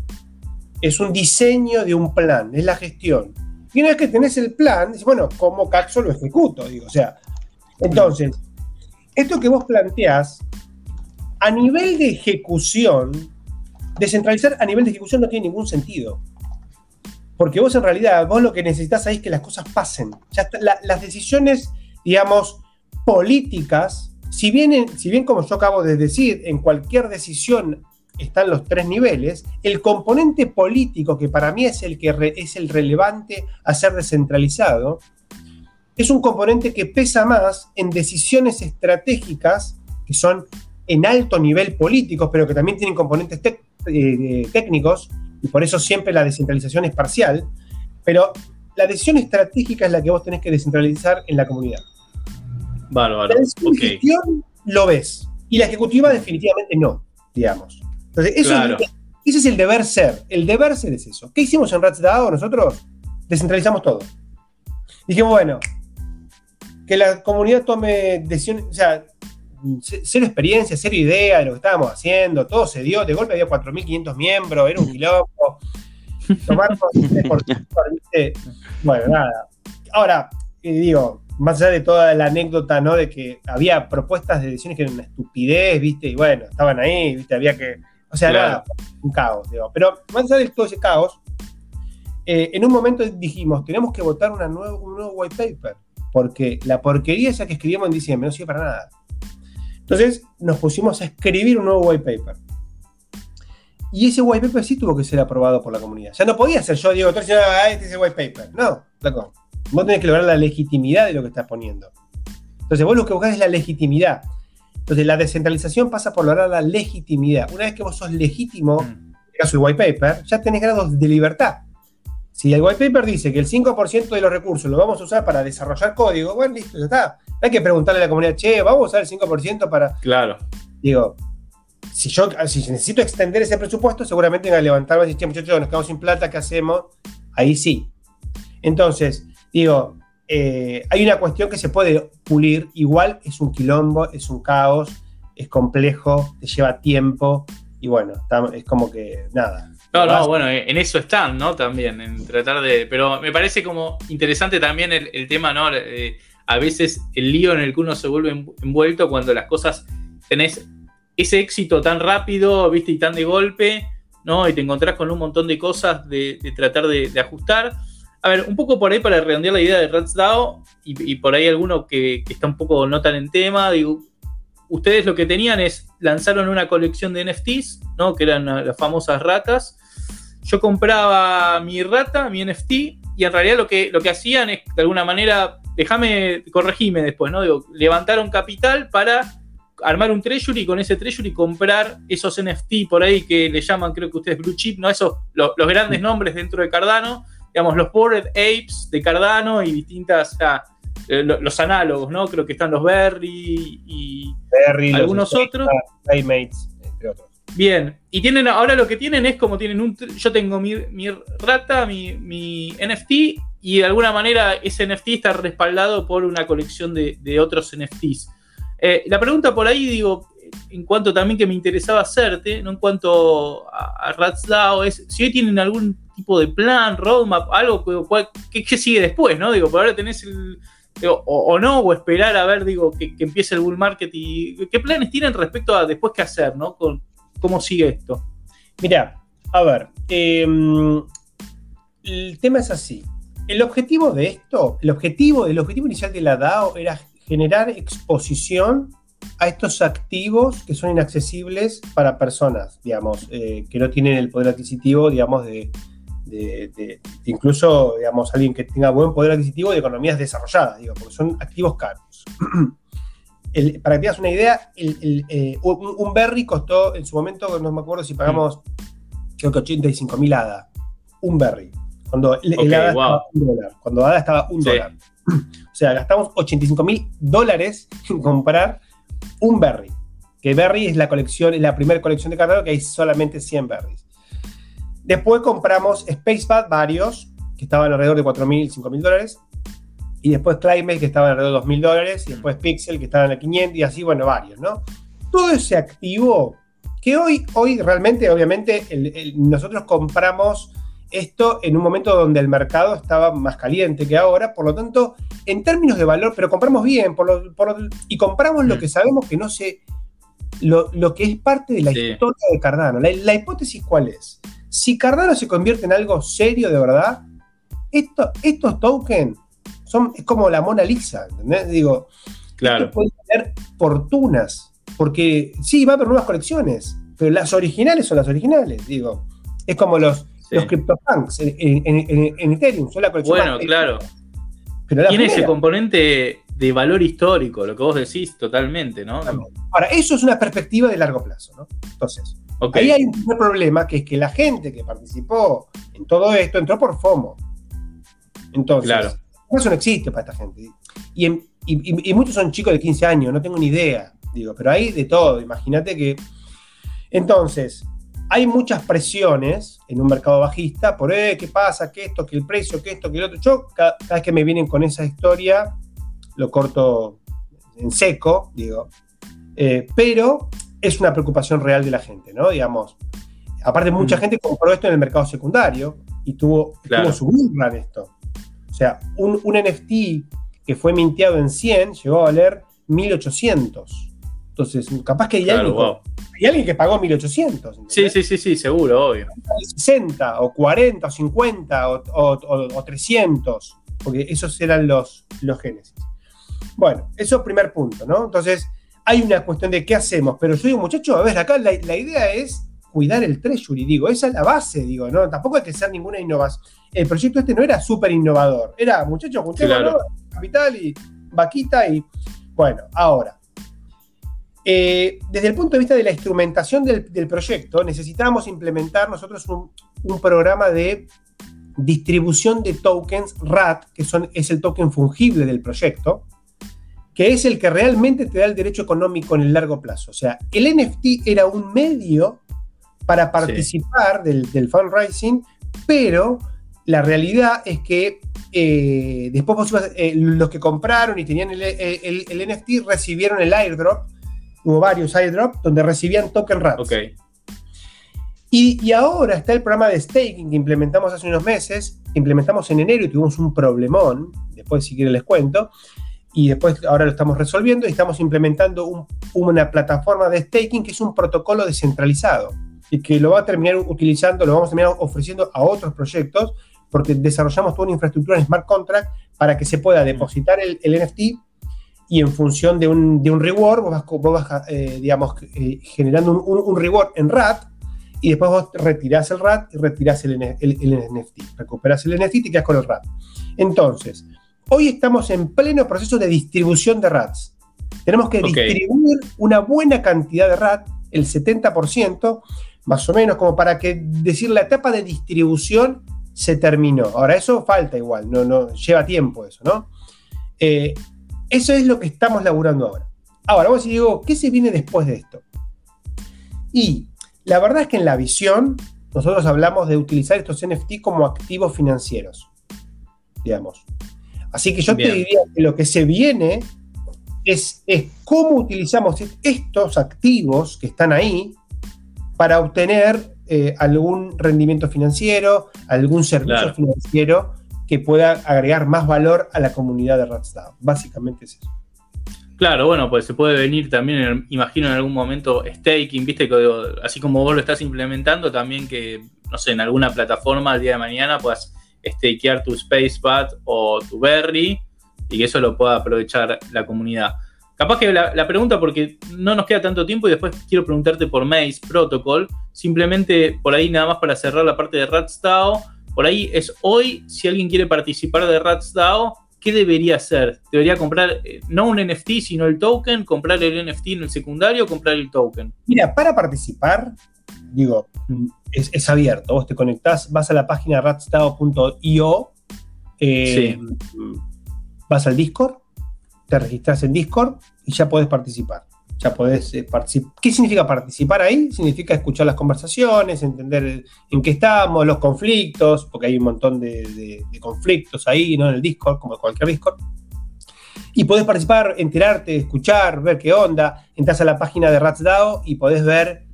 [SPEAKER 1] Es un diseño de un plan, es la gestión. Y una vez que tenés el plan, dices, bueno, ¿cómo caxo lo ejecuto? Digo, o sea, entonces, esto que vos planteás, a nivel de ejecución, descentralizar a nivel de ejecución no tiene ningún sentido. Porque vos en realidad, vos lo que necesitas es que las cosas pasen. Ya las decisiones, digamos, políticas, si bien, si bien como yo acabo de decir, en cualquier decisión están los tres niveles, el componente político, que para mí es el que es el relevante a ser descentralizado, es un componente que pesa más en decisiones estratégicas, que son en alto nivel políticos, pero que también tienen componentes eh, técnicos, y por eso siempre la descentralización es parcial, pero la decisión estratégica es la que vos tenés que descentralizar en la comunidad.
[SPEAKER 3] Bárbaro.
[SPEAKER 1] La gestión lo ves y la ejecutiva definitivamente no, digamos. Entonces, eso es, ese es el deber ser. El deber ser es eso. ¿Qué hicimos en RatsDAO nosotros? Descentralizamos todo. Dijimos, bueno, que la comunidad tome decisiones, o sea, cero experiencia, cero idea de lo que estábamos haciendo, todo se dio, de golpe había 4.500 miembros, era un quilombo. Tomar por, bueno, nada. Ahora, digo, más allá de toda la anécdota, ¿no? De que había propuestas de decisiones que eran una estupidez, ¿viste? Y bueno, estaban ahí, ¿viste? Había que. O sea, nada, un caos, digo. Pero más allá de todo ese caos, eh, en un momento dijimos, tenemos que votar una un nuevo white paper, porque la porquería esa que escribimos en diciembre no sirve para nada. Entonces nos pusimos a escribir un nuevo white paper. Y ese white paper sí tuvo que ser aprobado por la comunidad. Ya no podía ser yo, Diego, entonces, ah, este es el white paper. No, loco. Vos tenés que lograr la legitimidad de lo que estás poniendo. Entonces, vos lo que buscás es la legitimidad. Entonces, la descentralización pasa por lograr la legitimidad. Una vez que vos sos legítimo, en el caso del white paper, ya tenés grados de libertad. Si el white paper dice que el 5% de los recursos lo vamos a usar para desarrollar código, bueno, listo, ya está. hay que preguntarle a la comunidad, che, vamos a usar el 5% para.
[SPEAKER 3] Claro.
[SPEAKER 1] Digo, si yo si necesito extender ese presupuesto, seguramente van a levantarme y decir, muchachos, nos quedamos sin plata, ¿qué hacemos? Ahí sí. Entonces, digo, eh, hay una cuestión que se puede pulir, igual es un quilombo, es un caos, es complejo, te lleva tiempo y bueno, es como que nada.
[SPEAKER 3] No, no, bueno, en eso están, ¿no? También, en tratar de... Pero me parece como interesante también el, tema, ¿no? Eh, a veces el lío en el que uno se vuelve envuelto cuando las cosas tenés ese éxito tan rápido, viste, y tan de golpe, ¿no? Y te encontrás con un montón de cosas de, tratar de, ajustar. A ver, un poco por ahí para redondear la idea de RatsDAO y, y por ahí alguno que, está un poco no tan en tema, digo, ustedes lo que tenían es, lanzaron una colección de NFTs, ¿no? Que eran las famosas ratas. Yo compraba mi rata, mi NFT, y en realidad lo que, lo que hacían es, de alguna manera, déjame, corregime después, ¿no? Digo, levantaron capital para armar un treasury y con ese treasury comprar esos NFT por ahí que le llaman, creo que ustedes, Blue Chip, ¿no? Esos, los, grandes nombres dentro de Cardano, digamos, los Bored Apes de Cardano y distintas, eh, los análogos, ¿no? Creo que están los Berry y algunos otros.
[SPEAKER 1] Playmates, entre otros.
[SPEAKER 3] Bien, y tienen, ahora lo que tienen es como tienen un, yo tengo mi, rata, mi, mi, NFT, y de alguna manera ese NFT está respaldado por una colección de, otros NFTs. Eh, la pregunta por ahí, digo, en cuanto también que me interesaba hacerte, no en cuanto a, a es si hoy tienen algún tipo de plan, roadmap, algo, ¿qué, qué sigue después? ¿no? Digo, por ahora tenés el, o, no, o esperar a ver, digo, que, empiece el bull market y qué planes tienen respecto a después qué hacer, ¿no? Con, ¿Cómo sigue esto?
[SPEAKER 1] Mira, a ver, em, el tema es así. El objetivo de esto, el objetivo, el objetivo inicial de la DAO era generar exposición a estos activos que son inaccesibles para personas, digamos, eh, que no tienen el poder adquisitivo, digamos, de, de, incluso, digamos, alguien que tenga buen poder adquisitivo de economías desarrolladas, digo, porque son activos caros. para que tengas una idea, eh, un, Berry costó en su momento, no me acuerdo si pagamos, creo que 85 mil ADA. Un Berry. Cuando el, ADA estaba un dólar. Cuando ADA estaba un dólar. O sea, gastamos 85 mil dólares en comprar un Berry. Que Berry es la colección, es la primera colección de Cardano que hay solamente 100 Berries. Después compramos Spacebad, varios, que estaban alrededor de 4.000, 5.000 dólares. Y después Climate, que estaba alrededor de 2.000 dólares. Y después Pixel, que estaban a 500. Y así, bueno, varios, ¿no? Todo ese activo que hoy, hoy realmente, obviamente, nosotros compramos esto en un momento donde el mercado estaba más caliente que ahora, por lo tanto, en términos de valor, pero compramos bien por y compramos lo mm. que sabemos que no se, lo, que es parte de la historia de Cardano. la, hipótesis cuál es? Si Cardano se convierte en algo serio de verdad, estos tokens son es como la Mona Lisa, ¿entendés? Digo,
[SPEAKER 3] claro.
[SPEAKER 1] puede tener fortunas, porque sí, va a haber nuevas colecciones, pero las originales son las originales, digo. Es como los, los CryptoPunks en, Ethereum, son la colección.
[SPEAKER 3] Bueno, claro. Tiene ese componente de valor histórico, lo que vos decís totalmente, ¿no?
[SPEAKER 1] Ahora, eso es una perspectiva de largo plazo, ¿no? Entonces, Ahí hay un problema que es que la gente que participó en todo esto entró por FOMO. Entonces, eso no existe para esta gente. Y, muchos son chicos de 15 años, no tengo ni idea, digo, pero hay de todo. Imagínate que. Entonces, hay muchas presiones en un mercado bajista por eh, qué pasa, qué esto, qué el precio, qué esto, qué el otro. Yo, cada, vez que me vienen con esa historia, lo corto en seco, digo. Eh, pero es una preocupación real de la gente, ¿no? Digamos, aparte mucha gente compró esto en el mercado secundario y tuvo, su burla en esto. O sea, un, NFT que fue minteado en 100 llegó a valer 1800. Entonces, capaz que hay, alguien, que pagó 1800.
[SPEAKER 3] Sí, sí, sí, sí, seguro, obvio.
[SPEAKER 1] 60 o 40 o 50 o, 300, porque esos eran los, los génesis. Bueno, eso es primer punto, ¿no? Entonces, hay una cuestión de qué hacemos, pero yo digo, muchachos, a ver, acá la, idea es cuidar el treasury, digo, esa es la base, digo, ¿no? Tampoco hay que ser ninguna innovación. El proyecto este no era súper innovador, era, muchachos, juntemos capital y vaquita y, bueno, ahora. Eh, desde el punto de vista de la instrumentación del, proyecto, necesitábamos implementar nosotros un, un, programa de distribución de tokens RAT, que son, es el token fungible del proyecto, que es el que realmente te da el derecho económico en el largo plazo. O sea, el NFT era un medio para participar del, fundraising, pero la realidad es que eh, después eh, los que compraron y tenían el, el, NFT recibieron el airdrop. Hubo varios airdrops donde recibían token RATs.
[SPEAKER 3] Okay.
[SPEAKER 1] Y, y, ahora está el programa de staking que implementamos hace unos meses, implementamos en enero y tuvimos un problemón, después si quieren les cuento, y después ahora lo estamos resolviendo y estamos implementando una plataforma de staking que es un protocolo descentralizado y que lo va a terminar utilizando, lo vamos a terminar ofreciendo a otros proyectos porque desarrollamos toda una infraestructura en smart contract para que se pueda depositar el, NFT y en función de un, de un reward vos vas, eh, digamos, eh, generando un, un, reward en RAT y después vos retirás el RAT y retirás el, el, NFT. Recuperás el NFT y te quedas con el RAT. Entonces, hoy estamos en pleno proceso de distribución de RATs. Tenemos que distribuir una buena cantidad de RAT, el 70%, más o menos, como para que decir la etapa de distribución se terminó. Ahora, eso falta igual, no, no, lleva tiempo eso, ¿no? Eh, eso es lo que estamos laburando ahora. Ahora, vos digo, ¿qué se viene después de esto? Y la verdad es que en la visión, nosotros hablamos de utilizar estos NFT como activos financieros, digamos. Así que yo te diría que lo que se viene es, es cómo utilizamos estos activos que están ahí para obtener eh, algún rendimiento financiero, algún servicio financiero que pueda agregar más valor a la comunidad de Ratstad. Básicamente es eso.
[SPEAKER 3] Claro, bueno, pues se puede venir también, imagino en algún momento, staking, viste, así como vos lo estás implementando, también que, no sé, en alguna plataforma al día de mañana puedas stakear tu SpaceBat o tu Berry y que eso lo pueda aprovechar la comunidad. Capaz que la, pregunta, porque no nos queda tanto tiempo y después quiero preguntarte por Maze Protocol, simplemente por ahí nada más para cerrar la parte de RatsDAO, por ahí es hoy, si alguien quiere participar de RatsDAO, ¿qué debería hacer? ¿Debería comprar eh, no un NFT, sino el token, comprar el NFT en el secundario o comprar el token?
[SPEAKER 1] Mira, para participar, digo, es, abierto, vos te conectás, vas a la página ratsdao.io, eh, vas al Discord, te registras en Discord y ya podés participar. Ya podés eh, participar. ¿Qué significa participar ahí? Significa escuchar las conversaciones, entender en qué estamos, los conflictos, porque hay un montón de, conflictos ahí, ¿no? En el Discord, como cualquier Discord. Y podés participar, enterarte, escuchar, ver qué onda. Entras a la página de RatsDAO y podés ver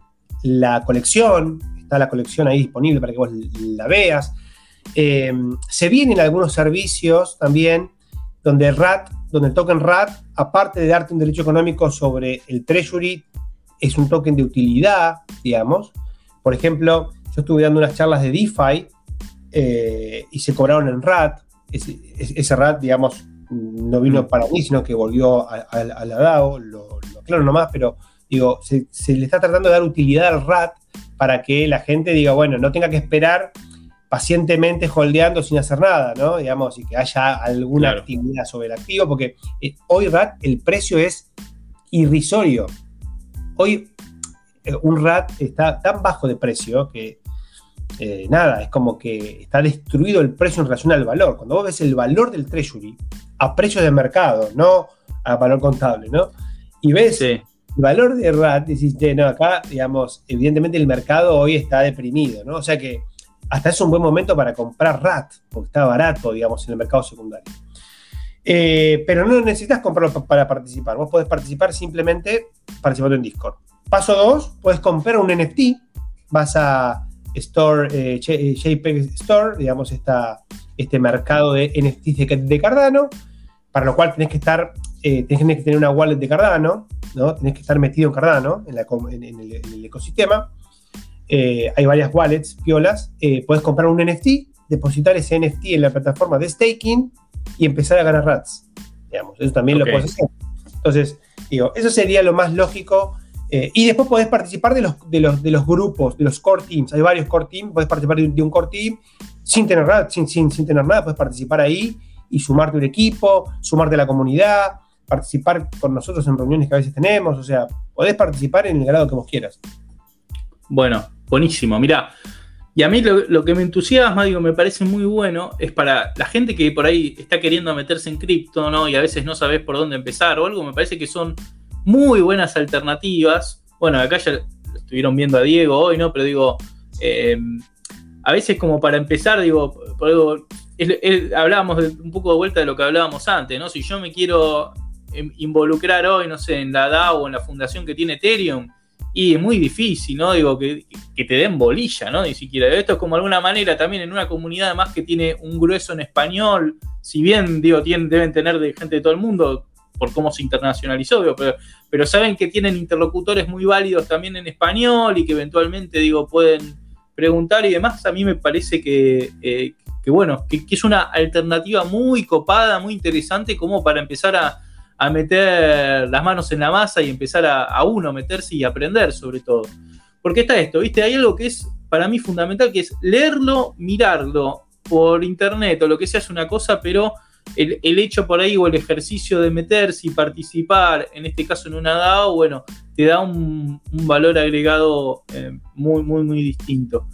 [SPEAKER 1] la colección. Está la colección ahí disponible para que vos la veas. Eh, se vienen algunos servicios también donde RAT donde el token RAT, aparte de darte un derecho económico sobre el treasury, es un token de utilidad, digamos. Por ejemplo, yo estuve dando unas charlas de DeFi eh, y se cobraron en RAT. Ese, RAT, digamos, no vino mm. para mí, sino que volvió a, la DAO, lo, lo aclaro nomás, pero digo, se, se, le está tratando de dar utilidad al RAT para que la gente diga, bueno, no tenga que esperar pacientemente holdeando sin hacer nada, ¿no? Digamos, y que haya alguna actividad sobre el activo, porque eh, hoy RAT el precio es irrisorio. Hoy eh, un RAT está tan bajo de precio que eh, nada, es como que está destruido el precio en relación al valor. Cuando vos ves el valor del treasury a precio de mercado, no a valor contable, ¿no? Y ves el valor de RAT, decís, no, acá, digamos, evidentemente el mercado hoy está deprimido, ¿no? O sea que hasta es un buen momento para comprar RAT, porque está barato, digamos, en el mercado secundario. Eh, pero no necesitas comprarlo para participar. Vos podés participar simplemente participando en Discord. Paso 2, puedes comprar un NFT. Vas a Store, eh, JPEG Store, digamos, esta, este mercado de NFTs de, Cardano, para lo cual tenés que estar, eh, que tener una wallet de Cardano, ¿no? Tenés que estar metido en Cardano, en, en el ecosistema. Eh, hay varias wallets, piolas, eh, puedes comprar un NFT, depositar ese NFT en la plataforma de staking y empezar a ganar rats. Digamos, eso también lo puedes hacer. Entonces, digo, eso sería lo más lógico. Eh, y después podés participar de los, de, los, de los grupos, de los core teams. Hay varios core teams, podés participar de, un core team sin tener, sin, sin, sin tener nada, puedes participar ahí y sumarte un equipo, sumarte a la comunidad, participar con nosotros en reuniones que a veces tenemos. O sea, podés participar en el grado que vos quieras.
[SPEAKER 3] Bueno, buenísimo, mirá. Y a mí lo, que me entusiasma, digo, me parece muy bueno, es para la gente que por ahí está queriendo meterse en cripto, ¿no? Y a veces no sabes por dónde empezar o algo, me parece que son muy buenas alternativas. Bueno, acá ya estuvieron viendo a Diego hoy, ¿no? Pero digo, eh, a veces como para empezar, digo, hablábamos un poco de vuelta de lo que hablábamos antes, ¿no? Si yo me quiero em, involucrar hoy, no sé, en la DAO o en la fundación que tiene Ethereum, y es muy difícil, ¿no? Digo, que, te den bolilla, ¿no? Ni siquiera. Esto es como alguna manera también en una comunidad además que tiene un grueso en español, si bien, digo, tienen, deben tener de gente de todo el mundo, por cómo se internacionalizó, pero, pero saben que tienen interlocutores muy válidos también en español y que eventualmente, digo, pueden preguntar y demás, a mí me parece que, eh, bueno, que, es una alternativa muy copada, muy interesante como para empezar a, a meter las manos en la masa y empezar a, uno meterse y aprender sobre todo. Porque está esto, ¿viste? Hay algo que es para mí fundamental, que es leerlo, mirarlo por internet o lo que sea es una cosa, pero el, hecho por ahí o el ejercicio de meterse y participar, en este caso en una DAO, bueno, te da un, valor agregado eh, muy, muy, muy distinto.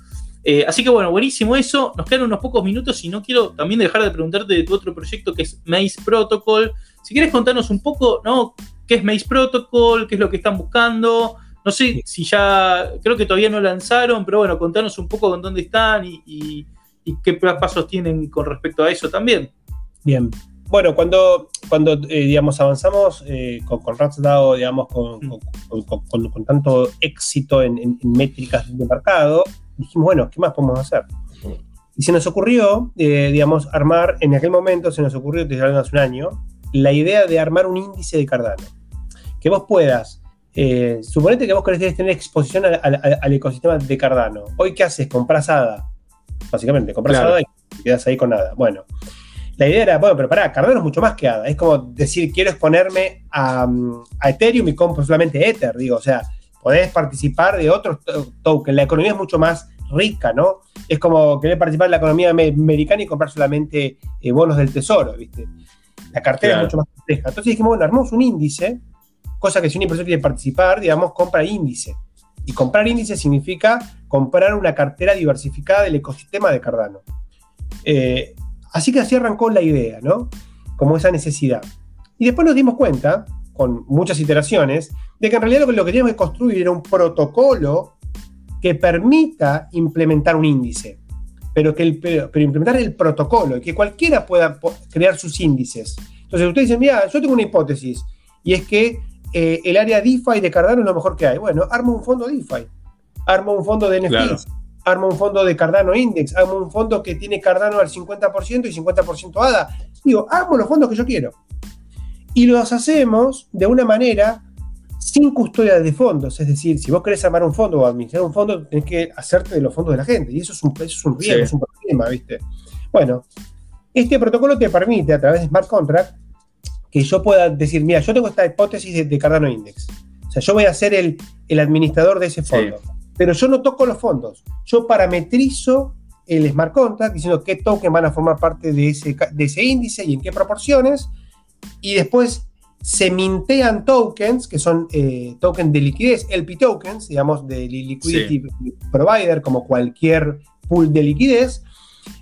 [SPEAKER 3] Eh, así que bueno, buenísimo eso. Nos quedan unos pocos minutos y no quiero también dejar de preguntarte de tu otro proyecto que es Maze Protocol. Si quieres contarnos un poco, ¿no? ¿Qué es Maze Protocol? ¿Qué es lo que están buscando? No sé si ya, creo que todavía no lanzaron, pero bueno, contanos un poco con dónde están y, qué pasos tienen con respecto a eso también.
[SPEAKER 1] Bien. Bueno, cuando, cuando eh, digamos, avanzamos eh, con, con RatsDAO, digamos, mm. con, con, tanto éxito en, en, métricas de mercado, dijimos, bueno, ¿qué más podemos hacer? Y se nos ocurrió, eh, digamos, armar, en aquel momento se nos ocurrió, desde hace un año, la idea de armar un índice de Cardano. Que vos puedas, eh, suponete que vos querés tener exposición al, ecosistema de Cardano. Hoy, ¿qué haces? Compras ADA. Básicamente, compras ADA y quedas ahí con nada. Bueno, la idea era, bueno, pero pará, Cardano es mucho más que ADA. Es como decir, quiero exponerme a, a Ethereum y compro solamente Ether. Digo, o sea, podés participar de otros tokens. La economía es mucho más rica, ¿no? Es como querer participar en la economía americana y comprar solamente eh, bonos del tesoro, ¿viste? La cartera es mucho más compleja. Entonces dijimos, bueno, armamos un índice, cosa que si una persona quiere participar, digamos, compra índice. Y comprar índice significa comprar una cartera diversificada del ecosistema de Cardano. Eh, así que así arrancó la idea, ¿no? Como esa necesidad. Y después nos dimos cuenta, con muchas iteraciones, de que en realidad lo que, lo que teníamos que construir era un protocolo que permita implementar un índice, pero, que el, pero, implementar el protocolo, y que cualquiera pueda crear sus índices. Entonces ustedes dicen, mira, yo tengo una hipótesis, y es que eh, el área DeFi de Cardano es lo mejor que hay. Bueno, armo un fondo DeFi, armo un fondo de NFTs, armo un fondo de Cardano Index, armo un fondo que tiene Cardano al 50% y 50% ADA. Digo, armo los fondos que yo quiero. Y los hacemos de una manera sin custodia de fondos. Es decir, si vos querés armar un fondo o administrar un fondo, tenés que hacerte de los fondos de la gente. Y eso es un, eso es un riesgo, es un problema, ¿viste? Bueno, este protocolo te permite a través de smart contract que yo pueda decir, mira, yo tengo esta hipótesis de, Cardano Index. O sea, yo voy a ser el, el administrador de ese fondo. Pero yo no toco los fondos. Yo parametrizo el smart contract diciendo qué token van a formar parte de ese, de ese índice y en qué proporciones. Y después se mintean tokens, que son eh, tokens de liquidez, LP tokens, digamos, de liquidity provider, como cualquier pool de liquidez,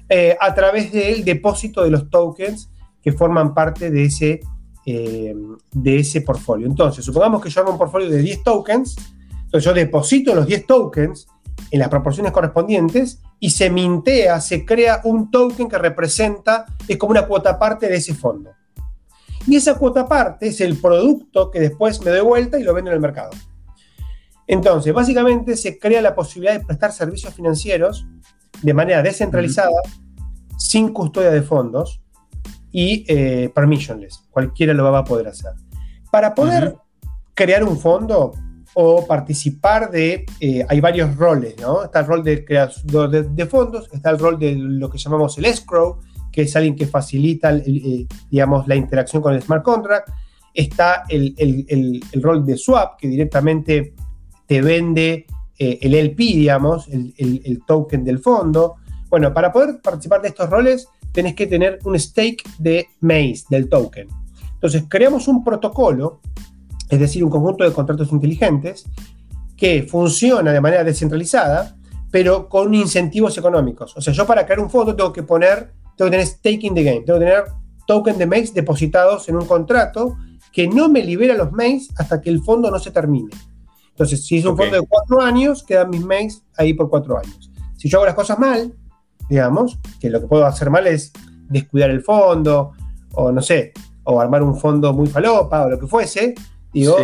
[SPEAKER 1] eh, a través del depósito de los tokens que forman parte de ese, eh, de ese portfolio. Entonces, supongamos que yo hago un portfolio de 10 tokens, entonces yo deposito los 10 tokens en las proporciones correspondientes y se mintea, se crea un token que representa, es como una cuota parte de ese fondo. Y esa cuota parte es el producto que después me doy vuelta y lo vendo en el mercado. Entonces, básicamente se crea la posibilidad de prestar servicios financieros de manera descentralizada, sin custodia de fondos y eh, permissionless. Cualquiera lo va a poder hacer. Para poder crear un fondo o participar de, eh, hay varios roles, ¿no? Está el rol de creador de, fondos, está el rol de lo que llamamos el escrow, que es alguien que facilita, eh, la interacción con el smart contract. Está el, rol de swap, que directamente te vende eh, el LP, digamos, el, token del fondo. Bueno, para poder participar de estos roles, tenés que tener un stake de Maze, del token. Entonces, creamos un protocolo, es decir, un conjunto de contratos inteligentes, que funciona de manera descentralizada, pero con incentivos económicos. O sea, yo para crear un fondo tengo que poner tengo que tener stake the game, tengo que tener token de mails depositados en un contrato que no me libera los mails hasta que el fondo no se termine. Entonces, si es un fondo de cuatro años, quedan mis mails ahí por cuatro años. Si yo hago las cosas mal, digamos, que lo que puedo hacer mal es descuidar el fondo, o no sé, o armar un fondo muy falopa, o lo que fuese, digo,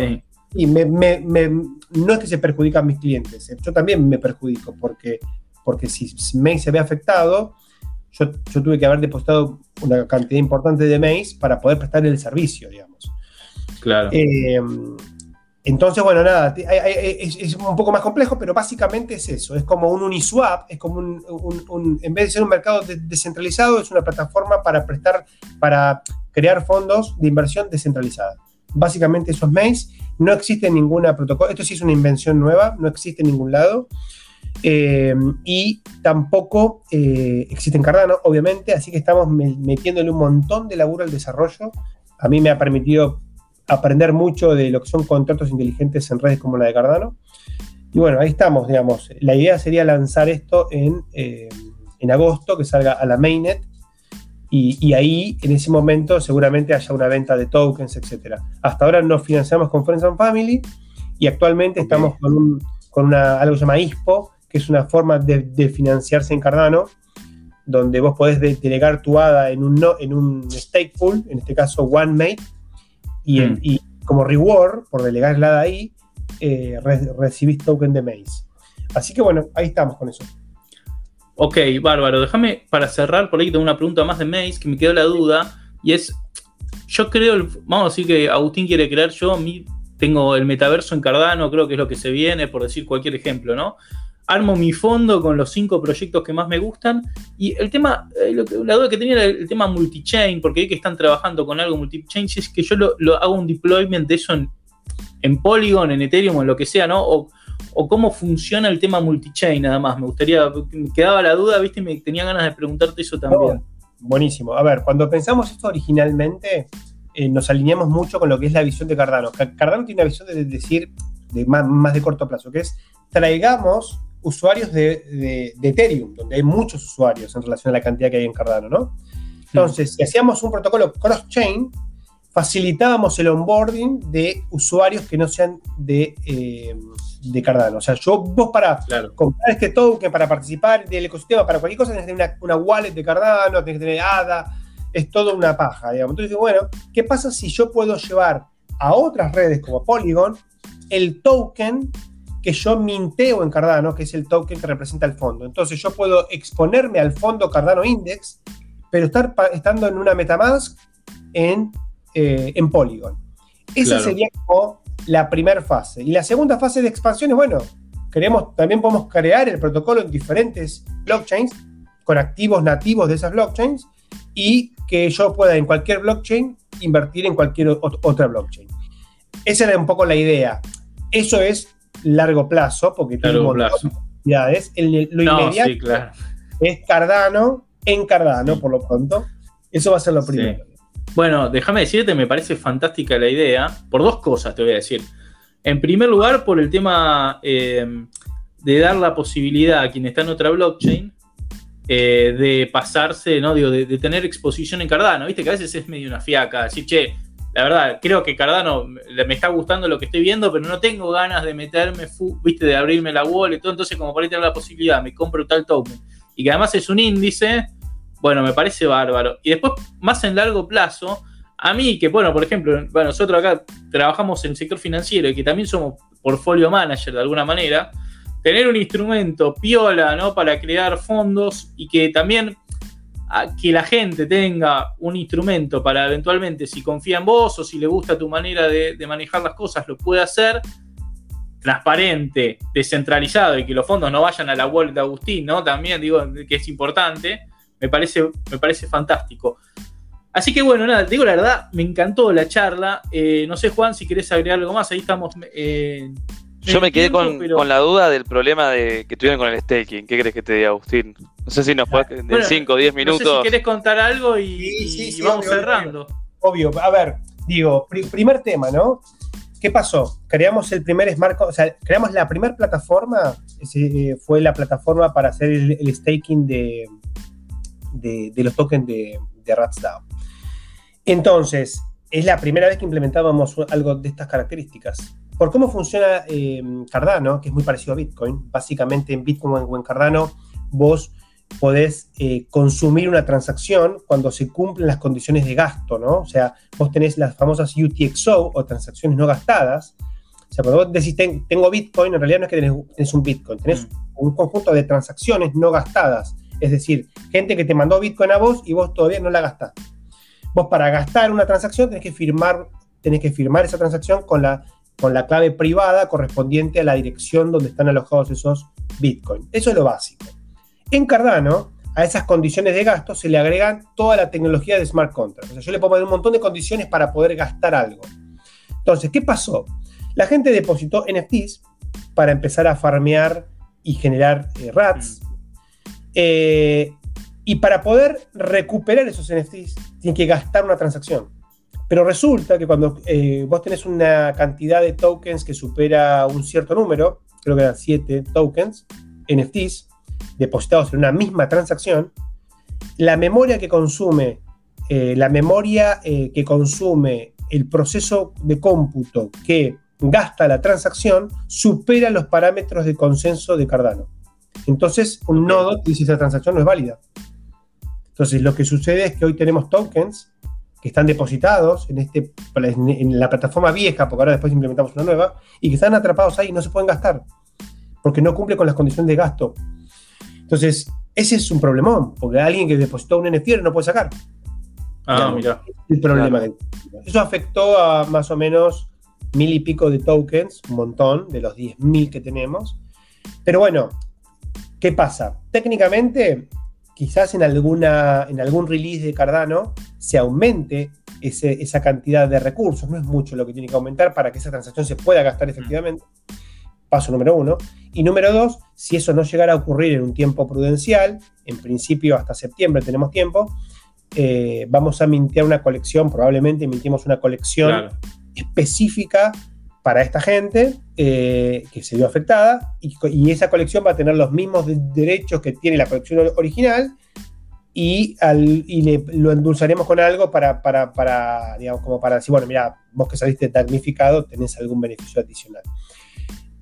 [SPEAKER 1] y no es que se perjudican mis clientes, yo también me perjudico, porque, porque si Mace se ve afectado, yo, tuve que haber depositado una cantidad importante de Mace para poder prestar el servicio, digamos.
[SPEAKER 3] Claro.
[SPEAKER 1] Eh, entonces, bueno, nada, es, un poco más complejo, pero básicamente es eso. Es como un Uniswap, es como un, en vez de ser un mercado descentralizado, es una plataforma para prestar, para crear fondos de inversión descentralizada. Básicamente eso es Maze. No existe ninguna protocolo. Esto sí es una invención nueva, no existe en ningún lado. Eh, y tampoco eh, existe en Cardano, obviamente, así que estamos metiéndole un montón de laburo al desarrollo. A mí me ha permitido aprender mucho de lo que son contratos inteligentes en redes como la de Cardano. Y bueno, ahí estamos, digamos. La idea sería lanzar esto en, eh, en agosto, que salga a la mainnet. Y, ahí, en ese momento, seguramente haya una venta de tokens, etc. Hasta ahora nos financiamos con Friends and Family y actualmente estamos con, con una, algo que se llama ISPO, que es una forma de, financiarse en Cardano, donde vos podés delegar tu ADA en un, no, en un stake pool, en este caso OneMate, Mm. y, como reward por delegarla ahí, eh, recibís token de Maze. Así que bueno, ahí estamos con eso.
[SPEAKER 3] Ok, bárbaro. Déjame para cerrar, por ahí tengo una pregunta más de Maze que me quedó la duda. Y es, yo creo, vamos a decir que Agustín quiere crear, yo a mí tengo el metaverso en Cardano, creo que es lo que se viene, por decir cualquier ejemplo, ¿no? Armo mi fondo con los cinco proyectos que más me gustan. Y el tema, eh, la duda que tenía era el tema multichain, porque vi que están trabajando con algo multichain, es que yo lo, hago un deployment de eso en, Polygon, en Ethereum, en lo que sea, ¿no? O, cómo funciona el tema multichain, nada más. Me gustaría, me quedaba la duda, ¿viste? Y me tenía ganas de preguntarte eso también.
[SPEAKER 1] buenísimo. A ver, cuando pensamos esto originalmente, eh, nos alineamos mucho con lo que es la visión de Cardano. Cardano tiene una visión de decir, de más de corto plazo, que es traigamos usuarios de, Ethereum, donde hay muchos usuarios en relación a la cantidad que hay en Cardano, ¿no? Entonces, si hacíamos un protocolo cross-chain, facilitábamos el onboarding de usuarios que no sean de, eh, de Cardano. O sea, yo, vos para comprar este token, para participar del ecosistema, para cualquier cosa, tenés que tener una, wallet de Cardano, tenés que tener ADA, es todo una paja, digamos. Entonces, bueno, ¿qué pasa si yo puedo llevar a otras redes como Polygon el token que yo minteo en Cardano, que es el token que representa el fondo. Entonces yo puedo exponerme al fondo Cardano Index, pero estar estando en una Metamask en, eh, en Polygon. Esa sería como la primera fase. Y la segunda fase de expansión es, bueno, queremos, también podemos crear el protocolo en diferentes blockchains, con activos nativos de esas blockchains, y que yo pueda en cualquier blockchain invertir en cualquier otra blockchain. Esa era un poco la idea. Eso es largo plazo, porque tiene un montón de lo inmediato es Cardano en Cardano, por lo pronto. Eso va a ser lo primero.
[SPEAKER 3] Bueno, déjame decirte, me parece fantástica la idea, por dos cosas te voy a decir. En primer lugar, por el tema eh, de dar la posibilidad a quien está en otra blockchain eh, de pasarse, ¿no? Digo, de, de, tener exposición en Cardano. Viste que a veces es medio una fiaca, decir, che, la verdad, creo que Cardano me está gustando lo que estoy viendo, pero no tengo ganas de meterme, viste, de abrirme la wall y todo. Entonces, como por ahí tener la posibilidad, me compro tal token y que además es un índice, bueno, me parece bárbaro. Y después, más en largo plazo, a mí, que bueno, por ejemplo, nosotros acá trabajamos en el sector financiero y que también somos portfolio manager de alguna manera, tener un instrumento piola, ¿no? Para crear fondos y que también que la gente tenga un instrumento para eventualmente, si confía en vos o si le gusta tu manera de, manejar las cosas, lo puede hacer transparente, descentralizado y que los fondos no vayan a la wallet de Agustín, ¿no? También digo que es importante, me parece, me parece fantástico. Así que bueno, nada, digo la verdad, me encantó la charla. Eh, no sé, Juan, si querés agregar algo más, ahí estamos.
[SPEAKER 5] Eh, Yo me quedé con, la duda del problema de que tuvieron con el staking. ¿Qué crees que te diga, Agustín? No sé si nos puedes en 5 o 10 minutos. No sé
[SPEAKER 3] si querés contar algo y, vamos cerrando.
[SPEAKER 1] Obvio, a ver, digo, primer tema, ¿no? ¿Qué pasó? Creamos el primer smart, o sea, creamos la primera plataforma, eh, fue la plataforma para hacer el, staking de, de, los tokens de, de RatsDAO. Entonces, es la primera vez que implementábamos algo de estas características. Por cómo funciona eh, Cardano, que es muy parecido a Bitcoin, básicamente en Bitcoin o en Cardano, vos podés eh, consumir una transacción cuando se cumplen las condiciones de gasto, ¿no? O sea, vos tenés las famosas UTXO o transacciones no gastadas. O sea, cuando vos decís tengo Bitcoin, en realidad no es que tenés, un Bitcoin, tenés mm. un conjunto de transacciones no gastadas. Es decir, gente que te mandó Bitcoin a vos y vos todavía no la gastaste. Vos para gastar una transacción tenés que firmar, tenés que firmar esa transacción con la, con la clave privada correspondiente a la dirección donde están alojados esos Bitcoin. Eso es lo básico. En Cardano, a esas condiciones de gasto se le agregan toda la tecnología de smart contracts. O sea, yo le puedo poner un montón de condiciones para poder gastar algo. Entonces, ¿qué pasó? La gente depositó NFTs para empezar a farmear y generar eh, RATs. Eh, y para poder recuperar esos NFTs, tienen que gastar una transacción. Pero resulta que cuando eh, vos tenés una cantidad de tokens que supera un cierto número, creo que eran 7 tokens, NFTs, depositados en una misma transacción, la memoria que consume, eh, la memoria eh, que consume el proceso de cómputo que gasta la transacción supera los parámetros de consenso de Cardano. Entonces, un nodo dice esa transacción no es válida. Entonces, lo que sucede es que hoy tenemos tokens que están depositados en, este, en la plataforma vieja, porque ahora después implementamos una nueva, y que están atrapados ahí y no se pueden gastar, porque no cumple con las condiciones de gasto. Entonces, ese es un problemón, porque alguien que depositó un NFT no puede sacar.
[SPEAKER 3] Ah, mira.
[SPEAKER 1] El problema Eso afectó a más o menos mil y pico de tokens, un montón, de los 10.000 que tenemos. Pero bueno, ¿qué pasa? Técnicamente, quizás en, alguna, en algún release de Cardano se aumente esa cantidad de recursos. No es mucho lo que tiene que aumentar para que esa transacción se pueda gastar efectivamente. Paso número uno. Y número dos, si eso no llegara a ocurrir en un tiempo prudencial, en principio hasta septiembre tenemos tiempo, eh, vamos a mintear una colección, probablemente mintimos una colección específica para esta gente eh, que se vio afectada y, esa colección va a tener los mismos derechos que tiene la colección original y, lo endulzaremos con algo para, para, para, digamos, como para decir, bueno, mira, vos que saliste damnificado tenés algún beneficio adicional.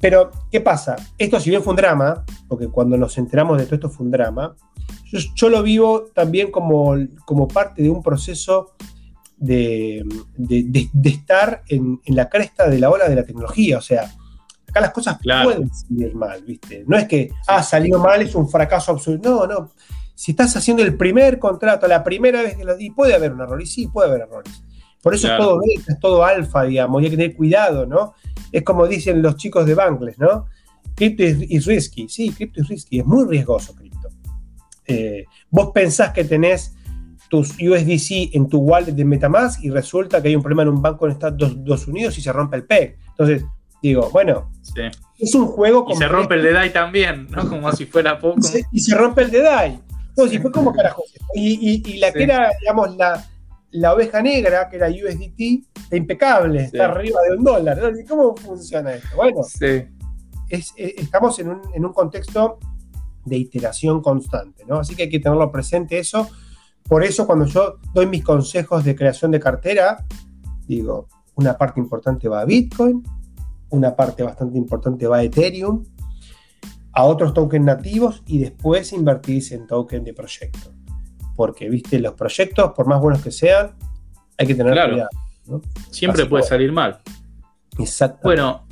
[SPEAKER 1] Pero, ¿qué pasa? Esto, si bien fue un drama, porque cuando nos enteramos de todo esto fue un drama, yo, lo vivo también como, como, parte de un proceso de, estar en, la cresta de la ola de la tecnología. O sea, acá las cosas pueden salir mal, ¿viste? No es que, ah, salió mal, es un fracaso absoluto. No, no. Si estás haciendo el primer contrato, la primera vez que lo y puede haber un error, y sí, puede haber errores. Por eso es todo beta, es todo alfa, digamos, y hay que tener cuidado, ¿no? Es como dicen los chicos de Bankless, ¿no? Crypto es risky. Sí, cripto es risky, es muy riesgoso cripto. Eh, vos pensás que tenés tus USDC en tu wallet de Metamask y resulta que hay un problema en un banco en Estados Unidos y se rompe el PEG. Entonces, digo, bueno, es un juego
[SPEAKER 3] como. Y se rompe el de DAI también, ¿no? Como si fuera poco.
[SPEAKER 1] Y se, rompe el de DAI. No, si fue como carajo. Y, la que era, digamos, la, la oveja negra, que era USDT, impecable, está arriba de un dólar. cómo funciona esto? Bueno, estamos en un, contexto de iteración constante, ¿no? Así que hay que tenerlo presente eso. Por eso cuando yo doy mis consejos de creación de cartera, digo, una parte importante va a Bitcoin, una parte bastante importante va a Ethereum, a otros tokens nativos y después invertirse en token de proyecto. Porque, viste, los proyectos, por más buenos que sean, hay que tener cuidado.
[SPEAKER 3] Siempre puede salir mal.
[SPEAKER 1] Exacto.
[SPEAKER 3] Bueno,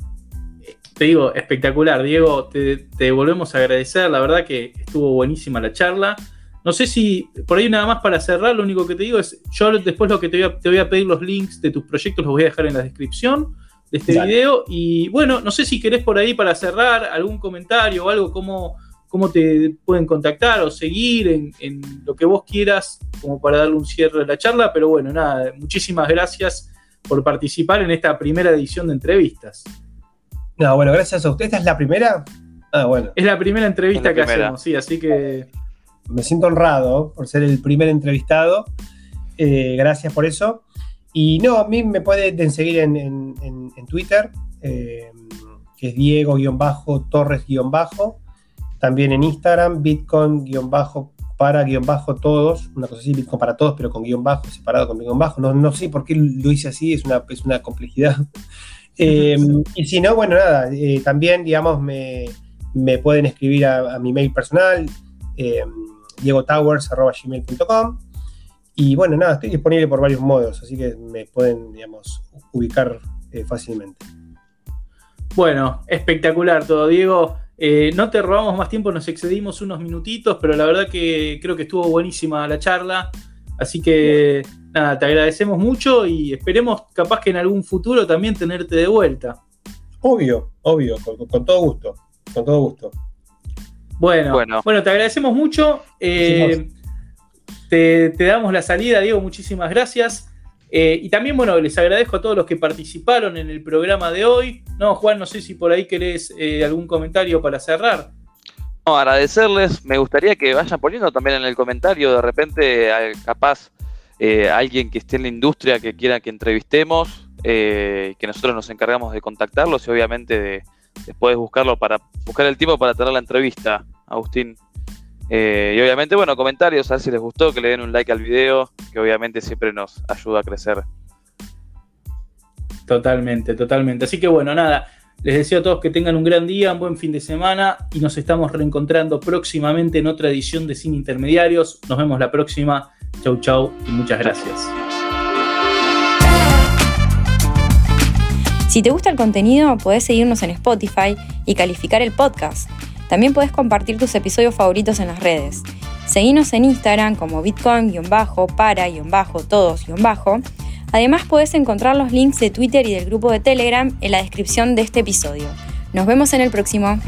[SPEAKER 3] te digo, espectacular, Diego. Te, volvemos a agradecer. La verdad que estuvo buenísima la charla. No sé si por ahí nada más para cerrar, lo único que te digo es, yo después lo que te voy a, pedir los links de tus proyectos los voy a dejar en la descripción de este video. Y bueno, no sé si querés por ahí para cerrar algún comentario o algo, como cómo te pueden contactar o seguir en, lo que vos quieras, como para darle un cierre a la charla. Pero bueno, nada, muchísimas gracias por participar en esta primera edición de entrevistas.
[SPEAKER 1] No, bueno, gracias a usted. ¿Esta es la primera?
[SPEAKER 3] Ah, bueno. Es la primera entrevista que hacemos, sí, así que.
[SPEAKER 1] Me siento honrado por ser el primer entrevistado. Eh, gracias por eso. Y no, a mí me pueden seguir en, Twitter, eh, que es Diego-Torres-Bajo también en Instagram, Bitcoin-para-todos, una cosa así, Bitcoin para todos, pero con guion bajo, separado con guion bajo. No, no sé por qué lo hice así, es una, es una complejidad. Eh, y si no, bueno, nada, eh, también, digamos, me, pueden escribir a, mi mail personal, eh, diegotowers.gmail.com. Y bueno, nada, estoy disponible por varios modos, así que me pueden, digamos, ubicar eh, fácilmente.
[SPEAKER 3] Bueno, espectacular todo, Diego. Eh, no te robamos más tiempo, nos excedimos unos minutitos, pero la verdad que creo que estuvo buenísima la charla. Así que nada, te agradecemos mucho y esperemos capaz que en algún futuro también tenerte de vuelta.
[SPEAKER 1] Obvio, obvio, con, todo gusto, con todo gusto.
[SPEAKER 3] Bueno, bueno, te agradecemos mucho. Eh, te, damos la salida, Diego, muchísimas gracias. Eh, y también, bueno, les agradezco a todos los que participaron en el programa de hoy. No, Juan, no sé si por ahí querés eh, algún comentario para cerrar.
[SPEAKER 4] No, agradecerles. Me gustaría que vayan poniendo también en el comentario, de repente, capaz, eh, alguien que esté en la industria que quiera que entrevistemos, que nosotros nos encargamos de contactarlos y obviamente de, después buscarlo para buscar el tiempo para tener la entrevista, Agustín. Eh, y obviamente, bueno, comentarios, a ver si les gustó, que le den un like al video, que obviamente siempre nos ayuda a crecer.
[SPEAKER 3] Totalmente, totalmente. Así que bueno, nada, les deseo a todos que tengan un gran día, un buen fin de semana y nos estamos reencontrando próximamente en otra edición de Cine Intermediarios. Nos vemos la próxima. Chau, chau y muchas gracias.
[SPEAKER 2] Si te gusta el contenido, podés seguirnos en Spotify y calificar el podcast. También puedes compartir tus episodios favoritos en las redes. Seguinos en Instagram como bitcoin-para-todos-. Además puedes encontrar los links de Twitter y del grupo de Telegram en la descripción de este episodio. Nos vemos en el próximo.